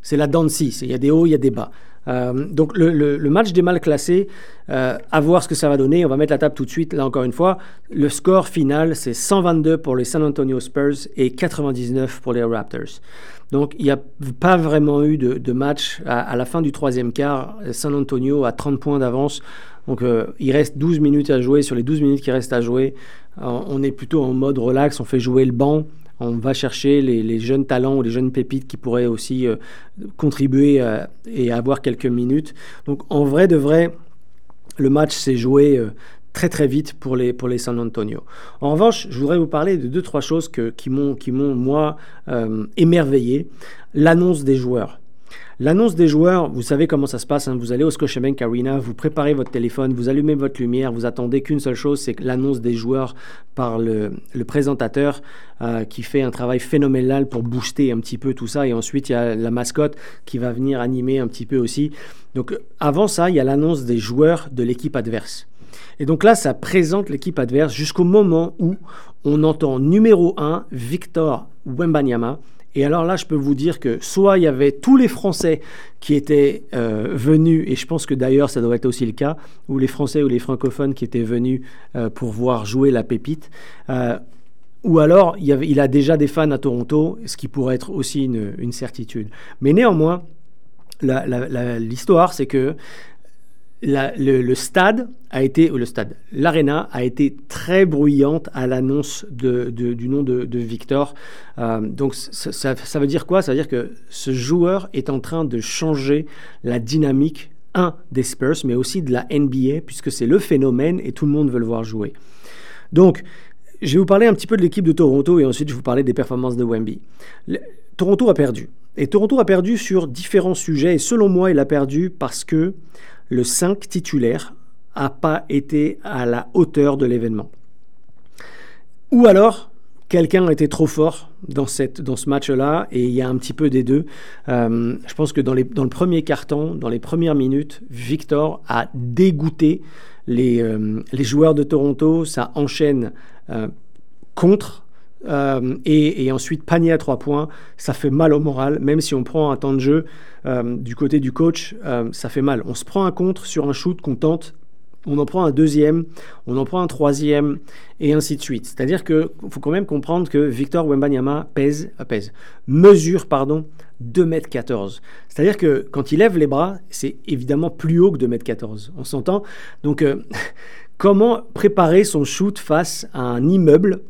c'est la danse. Il y a des hauts, il y a des bas. Euh, donc le, match des mal classés, euh, à voir ce que ça va donner. On va mettre la table tout de suite. Là encore une fois, le score final c'est 122 pour les San Antonio Spurs et 99 pour les Raptors. Donc il n'y a pas vraiment eu de, match à, la fin du troisième quart. San Antonio a 30 points d'avance. Donc euh, il reste 12 minutes à jouer. Sur les 12 minutes qui restent à jouer, on est plutôt en mode relax. On fait jouer le banc. On va chercher les, jeunes talents ou les jeunes pépites qui pourraient aussi euh, contribuer et avoir quelques minutes. Donc en vrai de vrai, le match s'est joué très très vite pour les, pour les San Antonio. En revanche, je voudrais vous parler de deux, trois choses que, qui m'ont, moi, euh, émerveillé. L'annonce des joueurs. L'annonce des joueurs, vous savez comment ça se passe. Hein. Vous allez au Scotiabank Arena, vous préparez votre téléphone, vous allumez votre lumière, vous attendez qu'une seule chose, c'est l'annonce des joueurs par le, présentateur euh, qui fait un travail phénoménal pour booster un petit peu tout ça. Et ensuite, il y a la mascotte qui va venir animer un petit peu aussi. Donc avant ça, il y a l'annonce des joueurs de l'équipe adverse. Et donc là, ça présente l'équipe adverse jusqu'au moment où on entend numéro 1, Victor Wembanyama. Et alors là, je peux vous dire que soit il y avait tous les Français qui étaient euh, venus, et je pense que d'ailleurs ça devrait être aussi le cas, ou les Français ou les francophones qui étaient venus euh, pour voir jouer la pépite, euh, ou alors il, a déjà des fans à Toronto, ce qui pourrait être aussi une certitude. Mais néanmoins, l'histoire, c'est que le, stade a été, le stade, l'arena a été très bruyante à l'annonce du nom de, Victor. Euh, donc ça, veut dire quoi? Ça veut dire que ce joueur est en train de changer la dynamique un, des Spurs, mais aussi de la NBA, puisque c'est le phénomène et tout le monde veut le voir jouer. Donc, je vais vous parler un petit peu de l'équipe de Toronto et ensuite je vais vous parler des performances de Wemby. Toronto a perdu. Et Toronto a perdu sur différents sujets et selon moi, il a perdu parce que le 5 titulaire n'a pas été à la hauteur de l'événement. Ou alors, quelqu'un été trop fort dans, cette, dans ce match-là et il y a un petit peu des deux. Euh, je pense que dans, les, dans le premier carton, dans les premières minutes, Victor a dégoûté les, euh, les joueurs de Toronto. Ça enchaîne euh, contre. Et, et, ensuite panier à trois points, ça fait mal au moral, même si on prend un temps de jeu du côté du coach, ça fait mal. On se prend un contre sur un shoot qu'on tente on en prend un deuxième, on en prend un troisième, et ainsi de suite. C'est-à-dire qu'il faut quand même comprendre que Victor Wembanyama pèse, euh, pèse mesure pardon, 2m14. C'est-à-dire que quand il lève les bras, c'est évidemment plus haut que 2m14. On s'entend? Donc, euh, comment préparer son shoot face à un immeuble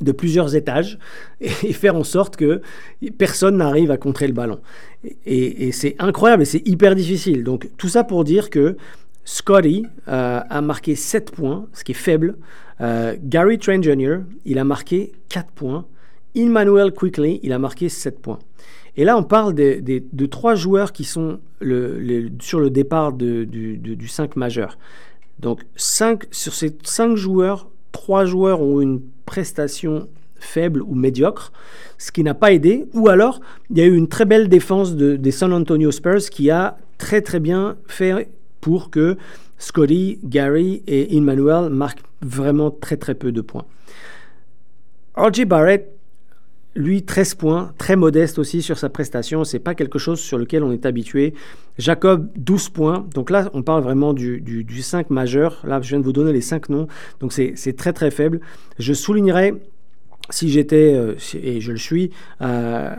de plusieurs étages et faire en sorte que personne n'arrive à contrer le ballon. Et, c'est incroyable et c'est hyper difficile. Donc tout ça pour dire que Scotty euh, a marqué 7 points, ce qui est faible. Euh, Gary Trent Jr., il a marqué 4 points. Emmanuel Quickly, il a marqué 7 points. Et là, on parle de, trois joueurs qui sont sur le départ du, 5 majeur. Donc, sur ces 5 joueurs, 3 joueurs ont une prestation faible ou médiocre, ce qui n'a pas aidé. Ou alors, il y a eu une très belle défense des San Antonio Spurs qui a très très bien fait pour que Scotty, Gary et Emmanuel marquent vraiment très très peu de points. RJ Barrett, lui, 13 points, très modeste aussi sur sa prestation. C'est pas quelque chose sur lequel on est habitué. Jacob, 12 points. Donc là, on parle vraiment du, du 5 majeur. Là, je viens de vous donner les 5 noms. Donc c'est très très faible. Je soulignerai si j'étais, euh, et je le suis, euh,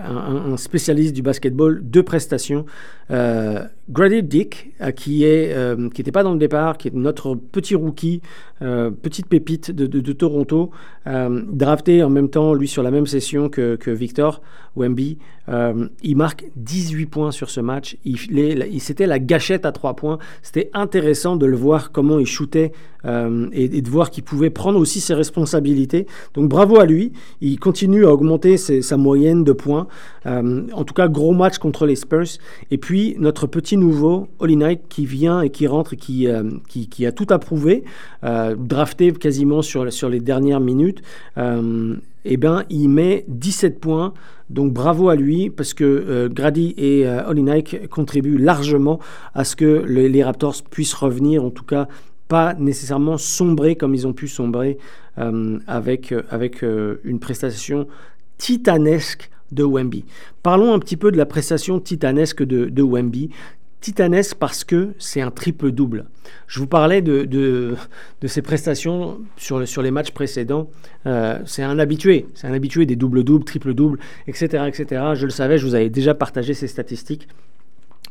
un, spécialiste du basketball, deux prestations. Euh, Grady Dick, qui est, n'était pas dans le départ, qui est notre petit rookie, petite pépite de, Toronto, drafté en même temps, lui, sur la même session que, Victor Wemby. il marque 18 points sur ce match. Il, C'était la gâchette à 3 points. C'était intéressant de le voir comment il shootait et, de voir qu'il pouvait prendre aussi ses responsabilités. Donc bravo à lui. Il continue à augmenter sa moyenne de points. Euh, en tout cas, gros match contre les Spurs. Et puis, notre petit nouveau, Holly Knight, qui vient et qui rentre et qui, euh, qui, a tout approuvé, euh, drafté quasiment sur, sur les dernières minutes. eh bien, il met 17 points. Donc bravo à lui parce que Grady et Holly Knight contribuent largement à ce que les Raptors puissent revenir, en tout cas pas nécessairement sombrer comme ils ont pu sombrer euh, avec, euh, avec euh, une prestation titanesque de Wemby. Parlons un petit peu de la prestation titanesque de Wemby. Titanesque parce que c'est un triple-double. Je vous parlais de, de, de, ses prestations sur, sur les matchs précédents. c'est un habitué, c'est un habitué des doubles-doubles, triple-doubles, etc., etc. Je le savais, je vous avais déjà partagé ces statistiques.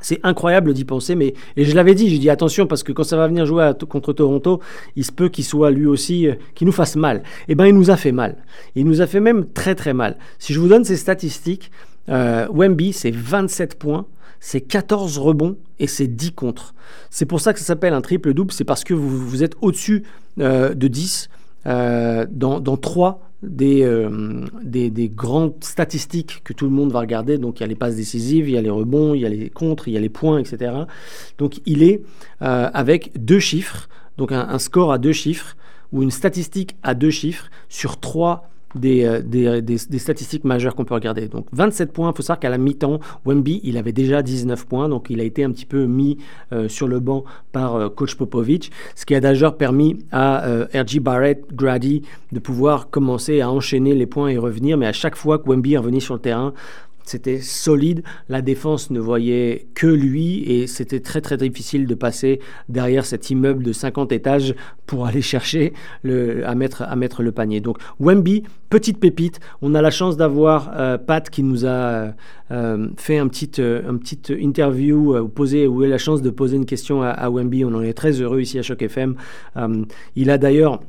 C'est incroyable d'y penser, mais et je l'avais dit, j'ai dit attention parce que quand ça va venir jouer contre Toronto, il se peut qu'il soit lui aussi, euh, qu'il nous fasse mal. Eh bien, il nous a fait mal. Il nous a fait même très très mal. Si je vous donne ces statistiques, euh, Wemby, c'est 27 points, c'est 14 rebonds et c'est 10 contre. C'est pour ça que ça s'appelle un triple-double, c'est parce que vous, vous êtes au-dessus euh, de 10 euh, dans, dans 3 euh, des, des, grandes statistiques que tout le monde va regarder. Donc il y a les passes décisives, il y a les rebonds, il y a les contres, il y a les points, etc. Donc il est avec deux chiffres, donc un, score à deux chiffres, ou une statistique à deux chiffres sur trois euh, des, des, statistiques majeures qu'on peut regarder. Donc 27 points, il faut savoir qu'à la mi-temps, Wemby, il avait déjà 19 points, donc il a été un petit peu mis euh, sur le banc par euh, coach Popovic, ce qui a d'ailleurs permis à RG Barrett, Grady de pouvoir commencer à enchaîner les points et revenir, mais à chaque fois que Wemby revenu sur le terrain, c'était solide, la défense ne voyait que lui et c'était très très difficile de passer derrière cet immeuble de 50 étages pour aller chercher le, à, mettre, à mettre le panier. Donc Wemby, petite pépite, on a la chance d'avoir euh, Pat qui nous a euh, fait un petit, euh, un interview, ou posé, la chance de poser une question à, à, Wemby, on en est très heureux ici à Choc FM. il a d'ailleurs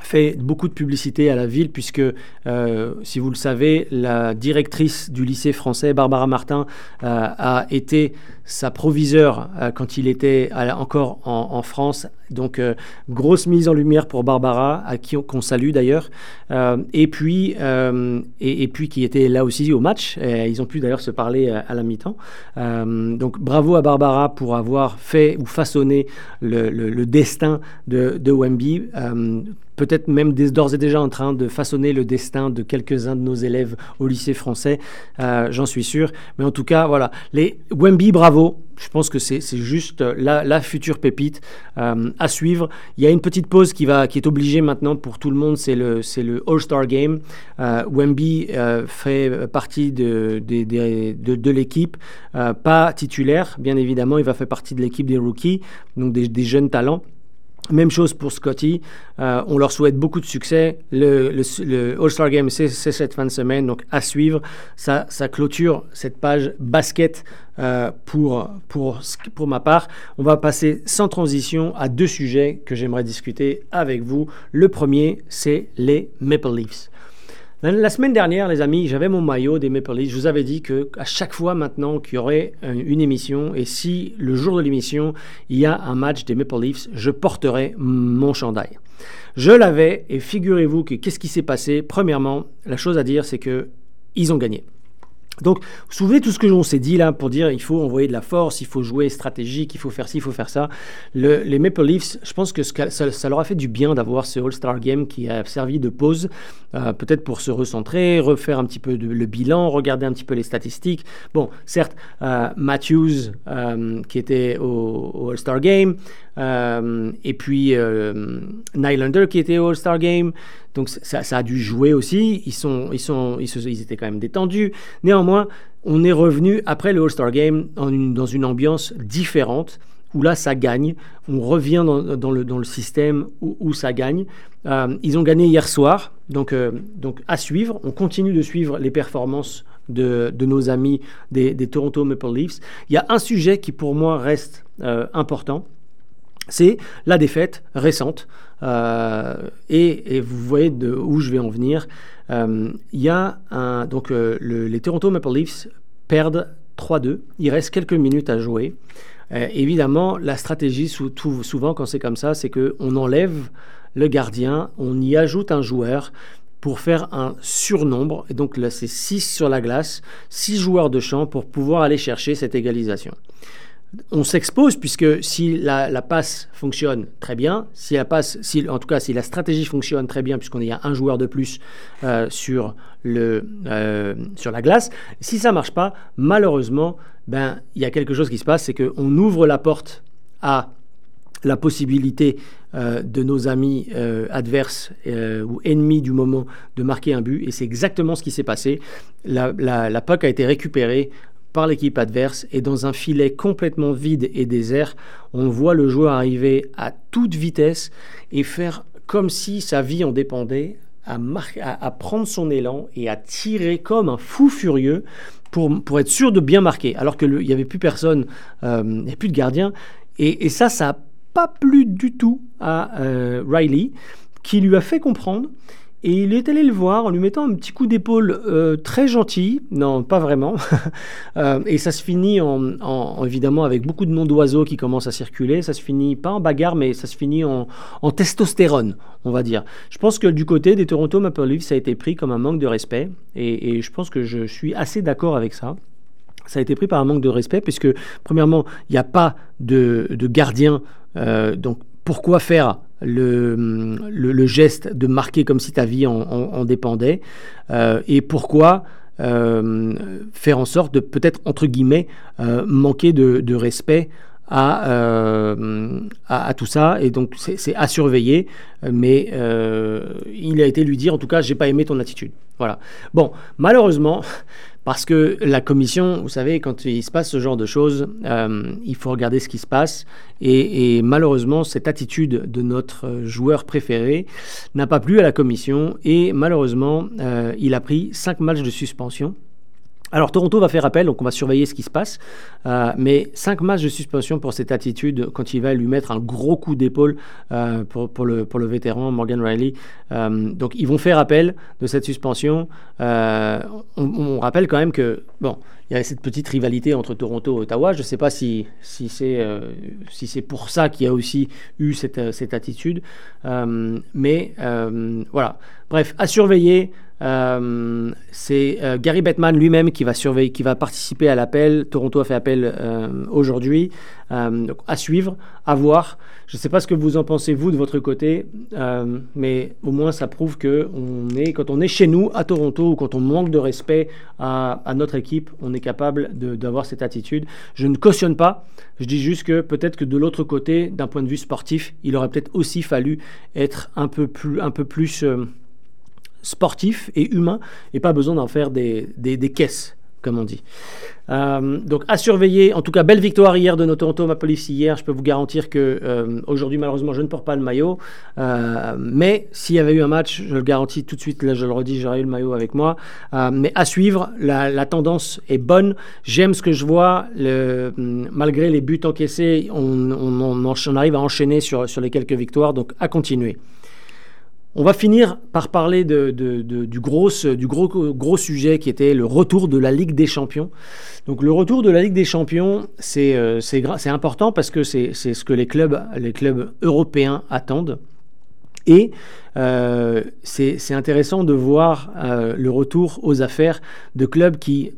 fait beaucoup de publicité à la ville puisque, euh, si vous le savez, la directrice du lycée français, Barbara Martin, euh, a été sa proviseure euh, quand il était encore en, France. Donc, grosse mise en lumière pour Barbara, à qui on, salue d'ailleurs. et, puis, et, puis, qui était là aussi au match. ils ont pu d'ailleurs se parler à, la mi-temps. donc, bravo à Barbara pour avoir fait ou façonné le, destin de, de Wemby peut-être même d'ores et déjà en train de façonner le destin de quelques-uns de nos élèves au lycée français, euh, j'en suis sûr. Mais en tout cas, voilà, les Wemby, bravo. Je pense que c'est juste la, future pépite euh, à suivre. Il y a une petite pause qui, va, qui est obligée maintenant pour tout le monde, c'est le, le All-Star Game. Euh, Wemby fait partie de, l'équipe, pas titulaire, bien évidemment, il va faire partie de l'équipe des rookies, donc des jeunes talents. Même chose pour Scotty. Euh, on leur souhaite beaucoup de succès. Le, All-Star Game, c'est cette fin de semaine, donc à suivre. Ça, clôture cette page basket euh, pour, pour, pour ma part. On va passer sans transition à deux sujets que j'aimerais discuter avec vous. Le premier, c'est les Maple Leafs. La semaine dernière, les amis, j'avais mon maillot des Maple Leafs. Je vous avais dit que à chaque fois maintenant qu'il y aurait une émission, et si le jour de l'émission, il y a un match des Maple Leafs, je porterai mon chandail. Je l'avais, et figurez-vous que qu'est-ce qui s'est passé? Premièrement, la chose à dire, c'est que ils ont gagné. Donc, vous vous souvenez tout ce que l'on s'est dit là pour dire il faut envoyer de la force, il faut jouer stratégique, il faut faire ci, il faut faire ça. les Maple Leafs, je pense que ça, leur a fait du bien d'avoir ce All-Star Game qui a servi de pause, euh, peut-être pour se recentrer, refaire un petit peu le bilan, regarder un petit peu les statistiques. Bon, certes, euh, Matthews euh, qui était au All-Star Game, euh, et puis euh, Nylander qui était au All-Star Game. Donc ça, a dû jouer aussi. Ils, sont, ils, sont, ils, étaient quand même détendus. Néanmoins, on est revenu après le All-Star Game dans une ambiance différente où là ça gagne, on revient dans, le, dans le, système où, ça gagne. Euh, ils ont gagné hier soir, donc, donc à suivre, on continue de suivre les performances de, de nos amis des, des, Toronto Maple Leafs. Il y a un sujet qui pour moi reste important, c'est la défaite récente. Euh, et, vous voyez de où je vais en venir. Euh, il y a donc euh, les Toronto Maple Leafs perdent 3-2. Il reste quelques minutes à jouer. évidemment, la stratégie souvent quand c'est comme ça, c'est qu'on enlève le gardien, on y ajoute un joueur pour faire un surnombre. Et donc là, c'est 6 sur la glace, 6 joueurs de champ pour pouvoir aller chercher cette égalisation on s'expose puisque si la, passe fonctionne très bien, si la passe, si, en tout cas si la stratégie fonctionne très bien puisqu'on y a un joueur de plus euh, sur, le, euh, sur la glace, si ça marche pas, malheureusement, ben il y a quelque chose qui se passe, c'est qu'on ouvre la porte à la possibilité euh, de nos amis adverses ou ennemis du moment de marquer un but. Et c'est exactement ce qui s'est passé. La, la, a été récupérée par l'équipe adverse et dans un filet complètement vide et désert, on voit le joueur arriver à toute vitesse et faire comme si sa vie en dépendait, à, à, prendre son élan et à tirer comme un fou furieux pour, pour être sûr de bien marquer, alors qu'il n'y avait plus personne, euh, il n'y avait plus de gardien. Et, ça, ça n'a pas plu du tout à euh, Riley, qui lui a fait comprendre et il est allé le voir en lui mettant un petit coup d'épaule euh, très gentil, non pas vraiment, euh, et ça se finit en, évidemment avec beaucoup de noms d'oiseaux qui commencent à circuler, ça se finit pas en bagarre mais ça se finit en, testostérone, on va dire. Je pense que du côté des Toronto Maple Leafs ça a été pris comme un manque de respect. Et, je pense que je suis assez d'accord avec ça. Ça a été pris par un manque de respect, puisque premièrement, il n'y a pas de, gardien, euh, donc pourquoi faire le, le, geste de marquer comme si ta vie en, dépendait. Euh, et pourquoi euh, faire en sorte de peut-être entre guillemets euh, manquer de, respect à, à, tout ça. Et donc c'est à surveiller. Mais il a été lui dire en tout cas j'ai pas aimé ton attitude. Voilà. Bon malheureusement parce que la commission, vous savez, quand il se passe ce genre de choses, euh, il faut regarder ce qui se passe. Et, malheureusement, cette attitude de notre joueur préféré n'a pas plu à la commission. Et malheureusement, euh, il a pris cinq matchs de suspension Alors Toronto va faire appel, donc on va surveiller ce qui se passe. Euh, mais 5 matchs de suspension pour cette attitude quand il va lui mettre un gros coup d'épaule euh, pour, le, pour le vétéran Morgan Riley. Euh, donc ils vont faire appel de cette suspension. On, rappelle quand même que, bon, il y a cette petite rivalité entre Toronto et Ottawa. Je ne sais pas si, si c'est si c'est pour ça qu'il y a aussi eu cette, cette attitude. mais voilà. Bref, à surveiller. Euh, c'est euh, Gary Bettman lui-même qui va surveiller, qui va participer à l'appel. Toronto a fait appel euh, aujourd'hui. donc à suivre, à voir. Je ne sais pas ce que vous en pensez vous de votre côté, mais au moins ça prouve que quand on est chez nous à Toronto ou quand on manque de respect à, à notre équipe, on est capable d'avoir cette attitude. Je ne cautionne pas. Je dis juste que peut-être que de l'autre côté, d'un point de vue sportif, il aurait peut-être aussi fallu être un peu plus, un peu plus sportif et humain et pas besoin d'en faire des, des, caisses, comme on dit. Euh, donc à surveiller, en tout cas belle victoire hier de nos Toronto Maple Leafs hier, je peux vous garantir que euh, aujourd'hui malheureusement je ne porte pas le maillot, euh, mais s'il y avait eu un match, je le garantis tout de suite, là je le redis, j'aurais eu le maillot avec moi, mais à suivre, la, tendance est bonne, j'aime ce que je vois, le, malgré les buts encaissés, on, on, on, arrive à enchaîner sur, sur les quelques victoires, donc à continuer. On va finir par parler du, gros, sujet qui était le retour de la Ligue des Champions. Donc le retour de la Ligue des Champions, c'est euh, important parce que c'est ce que les clubs, les clubs européens attendent. Et euh, c'est intéressant de voir euh, le retour aux affaires de clubs qui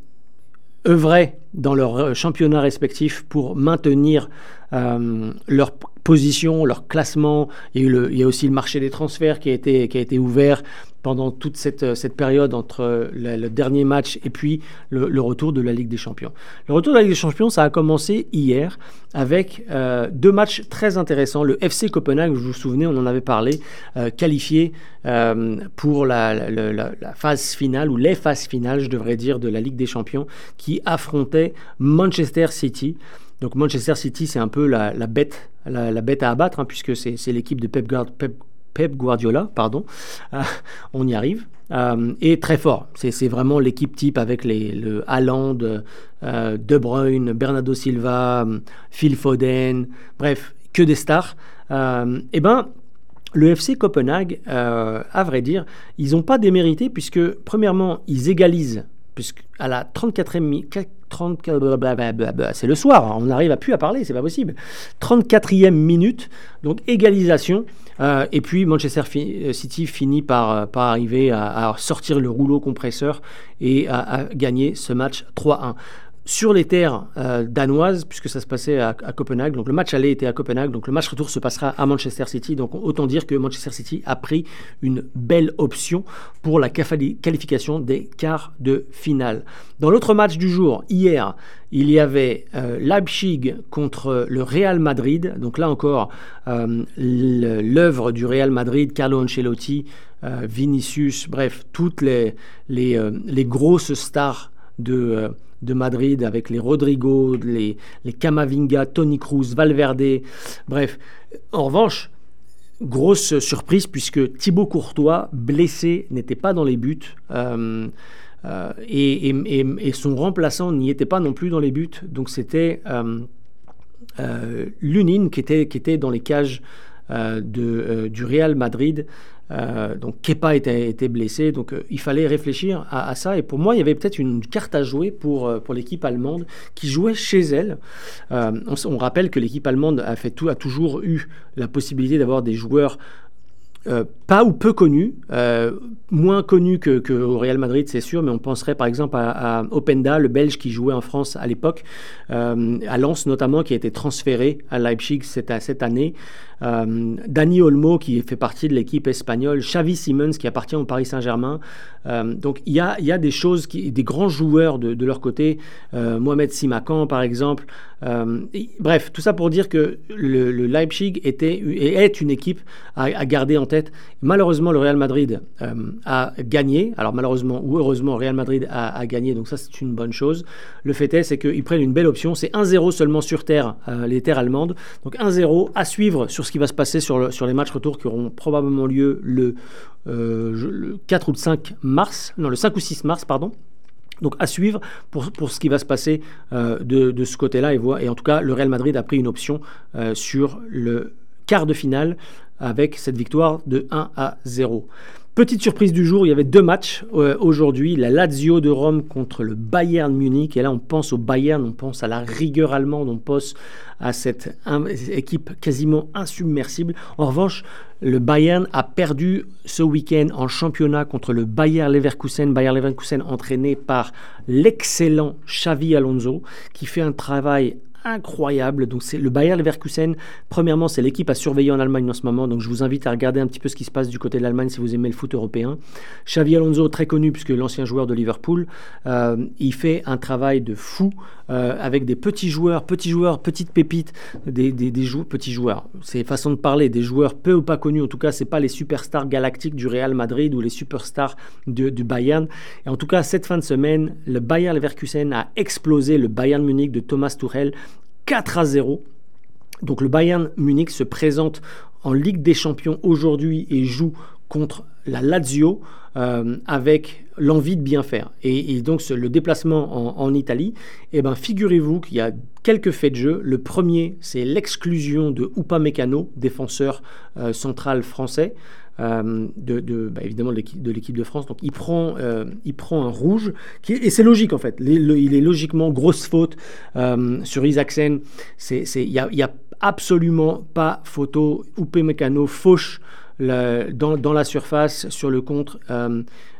œuvraient dans leur championnat respectif pour maintenir leur position, leur classement. Il y, a il y, a aussi le marché des transferts qui a été, qui a été ouvert pendant toute cette, cette période entre le, dernier match et puis le, retour de la Ligue des Champions. Le retour de la Ligue des Champions, ça a commencé hier avec euh, deux matchs très intéressants. Le FC Copenhague, vous vous souvenez, on en avait parlé, euh, qualifié euh, pour la, phase finale, ou les phases finales, je devrais dire, de la Ligue des Champions, qui affrontait Manchester City. Donc Manchester City, c'est un peu la, bête, la, bête à abattre, hein, puisque c'est l'équipe de Pep, Guardiola. Pardon. Euh, on y arrive. Euh, et très fort. C'est vraiment l'équipe type avec le Haaland, euh, De Bruyne, Bernardo Silva, Phil Foden, bref, que des stars. eh ben, le FC Copenhague, à vrai dire, ils n'ont pas démérité puisque, premièrement, ils égalisent à la 34e 34, c'est le soir, on n'arrive plus à parler, c'est pas possible. 34e minute, donc égalisation. Euh, et puis Manchester euh, City finit par, euh, par arriver à, sortir le rouleau compresseur et à gagner ce match 3-1 sur les terres euh, danoises, puisque ça se passait à, Copenhague. Donc le match aller était à Copenhague, donc le match retour se passera à Manchester City. Donc autant dire que Manchester City a pris une belle option pour la qualification des quarts de finale. Dans l'autre match du jour, hier, il y avait euh, Leipzig contre le Real Madrid. Donc là encore, euh, l'œuvre du Real Madrid, Carlo Ancelotti, Vinicius, bref, toutes les, grosses stars de de Madrid avec les Rodrigo, les, les Camavinga, Tony Cruz, Valverde. Bref, en revanche, grosse surprise puisque Thibaut Courtois, blessé, n'était pas dans les buts. Euh, euh, et, son remplaçant n'y était pas non plus dans les buts. Donc c'était euh, Lunin qui était, qui était dans les cages de, du Real Madrid. Euh, donc Kepa était, blessé, donc euh, il fallait réfléchir à, ça. Et pour moi, il y avait peut-être une carte à jouer pour, euh, pour l'équipe allemande qui jouait chez elle. On, rappelle que l'équipe allemande a, fait tout, a toujours eu la possibilité d'avoir des joueurs pas ou peu connus, moins connus que, que, Real Madrid, c'est sûr, mais on penserait par exemple à, Openda, le Belge qui jouait en France à l'époque, à Lens notamment, qui a été transféré à Leipzig cette, année. Euh, Dani Olmo qui fait partie de l'équipe espagnole, Xavi Simons qui appartient au Paris Saint-Germain. Euh, donc il y a, des choses, des grands joueurs de, leur côté, euh, Mohamed Simakan par exemple. bref, tout ça pour dire que le, Leipzig était est une équipe à, garder en tête. Malheureusement, le Real Madrid a gagné. Alors malheureusement ou heureusement, le Real Madrid a, gagné, donc ça c'est une bonne chose. Le fait est, c'est qu'ils prennent une belle option. C'est 1-0 seulement sur terre, les terres allemandes. Donc 1-0 à suivre sur ce qui va se passer sur, les matchs retour qui auront probablement lieu le, euh, le 4 ou le 5 mars, non le 5 ou 6 mars, pardon. Donc à suivre pour, ce qui va se passer euh, de, ce côté-là. Et, en tout cas, le Real Madrid a pris une option euh, sur le quart de finale avec cette victoire de 1 à 0. Petite surprise du jour, il y avait deux matchs euh, aujourd'hui. La Lazio de Rome contre le Bayern Munich. Et là, on pense au Bayern, on pense à la rigueur allemande, on pense à cette équipe quasiment insubmersible. En revanche, le Bayern a perdu ce week-end en championnat contre le Bayer Leverkusen. Bayer Leverkusen entraîné par l'excellent Xavi Alonso, qui fait un travail incroyable. Donc c'est le Bayer Leverkusen. Premièrement, c'est l'équipe à surveiller en Allemagne en ce moment. Donc je vous invite à regarder un petit peu ce qui se passe du côté de l'Allemagne si vous aimez le foot européen. Xavi Alonso, très connu puisque l'ancien joueur de Liverpool, euh, il fait un travail de fou euh, avec des petits joueurs, petits joueurs, petites pépites, des, des, petits joueurs. C'est façon de parler, des joueurs peu ou pas connus. En tout cas, c'est pas les superstars galactiques du Real Madrid ou les superstars du Bayern. Et en tout cas, cette fin de semaine, le Bayer Leverkusen a explosé le Bayern Munich de Thomas Tuchel 4 à 0. Donc le Bayern Munich se présente en Ligue des Champions aujourd'hui et joue contre la Lazio euh, avec l'envie de bien faire. Et, donc le déplacement en, Italie, eh ben, figurez-vous qu'il y a quelques faits de jeu. Le premier, c'est l'exclusion de Upamecano, défenseur euh, central français. Euh, de, bah, évidemment de l'équipe de France. Donc il prend, euh, il prend un rouge, et c'est logique en fait. il est logiquement grosse faute euh, sur Isaacsen. Il n'y a, absolument pas photo. Oupé Mécano fauche dans, dans, la surface sur le contre.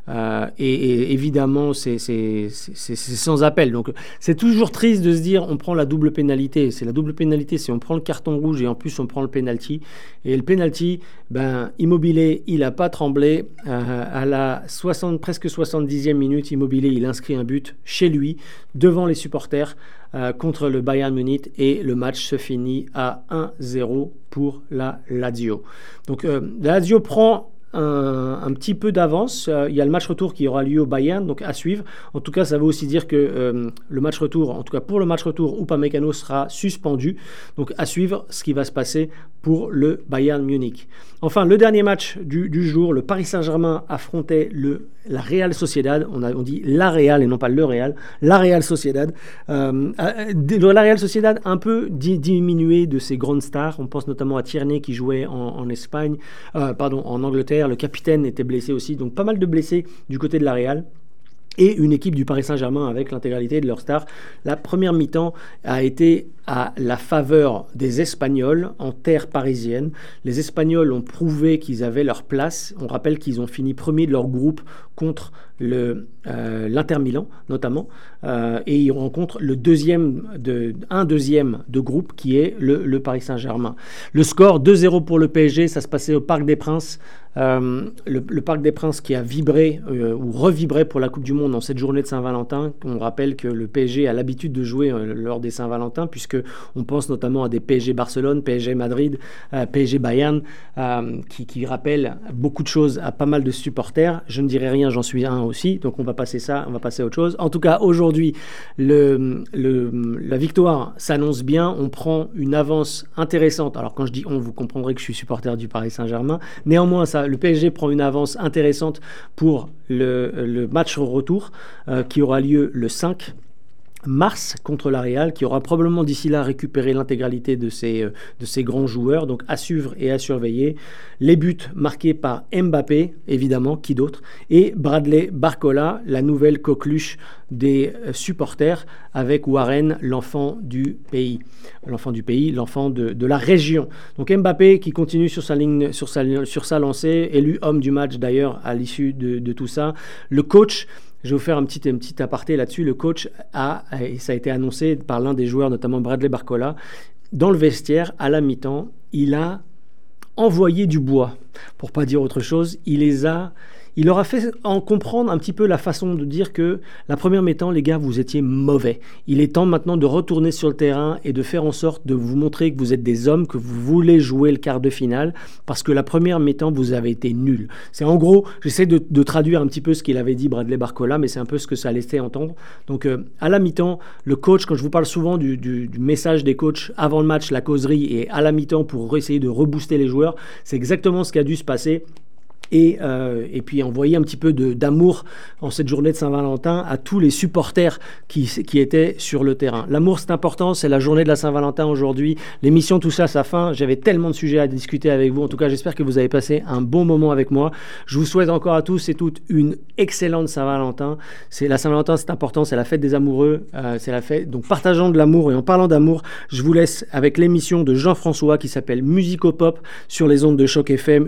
Euh, et, évidemment, c'est sans appel. Donc, c'est toujours triste de se dire on prend la double pénalité. C'est la double pénalité, c'est on prend le carton rouge et en plus on prend le penalty. Et le penalty, ben, Immobilier, il n'a pas tremblé. Euh, à la 60, presque 70e minute, Immobilier, il inscrit un but chez lui, devant les supporters, euh, contre le Bayern Munich. Et le match se finit à 1-0 pour la Lazio. Donc, la Lazio prend un, petit peu d'avance. Euh, il y a le match retour qui aura lieu au Bayern, donc à suivre. En tout cas, ça veut aussi dire que euh, le match retour, en tout cas pour le match retour, Upamecano sera suspendu. Donc à suivre ce qui va se passer pour le Bayern Munich. Enfin, le dernier match du, jour, le Paris Saint-Germain affrontait le, la Real Sociedad. On, a, on dit la Real et non pas le Real. La Real Sociedad. Euh, la Real Sociedad un peu diminué de ses grandes stars. On pense notamment à Tierney qui jouait en Espagne, pardon, en Angleterre le capitaine était blessé aussi, donc pas mal de blessés du côté de la Real et une équipe du Paris Saint-Germain avec l'intégralité de leurs stars. La première mi-temps a été à la faveur des Espagnols en terre parisienne. Les Espagnols ont prouvé qu'ils avaient leur place. On rappelle qu'ils ont fini premier de leur groupe contre euh, l'Inter Milan notamment, euh, et ils rencontrent le deuxième de, un deuxième de groupe qui est le, Paris Saint-Germain. Le score 2-0 pour le PSG, ça se passait au Parc des Princes. Euh, le, Parc des Princes qui a vibré ou revibré pour la Coupe du Monde en cette journée de Saint-Valentin. On rappelle que le PSG a l'habitude de jouer lors des Saint-Valentin puisque on pense notamment à des PSG Barcelone, PSG Madrid, euh, PSG Bayern, euh, qui, rappellent beaucoup de choses à pas mal de supporters. Je ne dirai rien, j'en suis un aussi, donc on va passer ça, on va passer à autre chose. En tout cas, aujourd'hui, la victoire s'annonce bien, on prend une avance intéressante. Alors quand je dis on, vous comprendrez que je suis supporter du Paris Saint-Germain. Néanmoins, le PSG prend une avance intéressante pour le, match retour euh, qui aura lieu le 5 mars contre la Real, qui aura probablement d'ici là récupéré l'intégralité de ses, euh, de grands joueurs, donc à suivre et à surveiller. Les buts marqués par Mbappé, évidemment, qui d'autre, et Bradley Barcola, la nouvelle coqueluche des euh, supporters, avec Warren, l'enfant du pays. L'enfant de, la région. Donc Mbappé qui continue sur sa lancée, élu homme du match d'ailleurs à l'issue de, de tout ça. Le coach je vais vous faire un petit, un petit aparté là-dessus. Le coach a, et ça a été annoncé par l'un des joueurs, notamment Bradley Barcola, dans le vestiaire, à la mi-temps, il a envoyé du bois, pour pas dire autre chose. Il les a il leur a fait en comprendre un petit peu la façon de dire que la première mi-temps, les gars, vous étiez mauvais. Il est temps maintenant de retourner sur le terrain et de faire en sorte de vous montrer que vous êtes des hommes, que vous voulez jouer le quart de finale, parce que la première mi-temps, vous avez été nul. C'est en gros, j'essaie de, traduire un petit peu ce qu'il avait dit Bradley Barcola, mais c'est un peu ce que ça laissait entendre. Donc euh, à la mi-temps, le coach, quand je vous parle souvent du, du message des coachs avant le match, la causerie, et à la mi-temps pour essayer de rebooster les joueurs, c'est exactement ce qui a dû se passer et, et puis envoyer un petit peu d'amour en cette journée de Saint-Valentin à tous les supporters qui, qui étaient sur le terrain. L'amour, c'est important, c'est la journée de la Saint-Valentin aujourd'hui. L'émission tout ça sa fin. J'avais tellement de sujets à discuter avec vous. En tout cas, j'espère que vous avez passé un bon moment avec moi. Je vous souhaite encore à tous et toutes une excellente Saint-Valentin. La Saint-Valentin, c'est important, c'est la fête des amoureux, euh, c'est la fête. Donc partageons de l'amour et en parlant d'amour, je vous laisse avec l'émission de Jean-François qui s'appelle Musicopop sur les ondes de choc FM.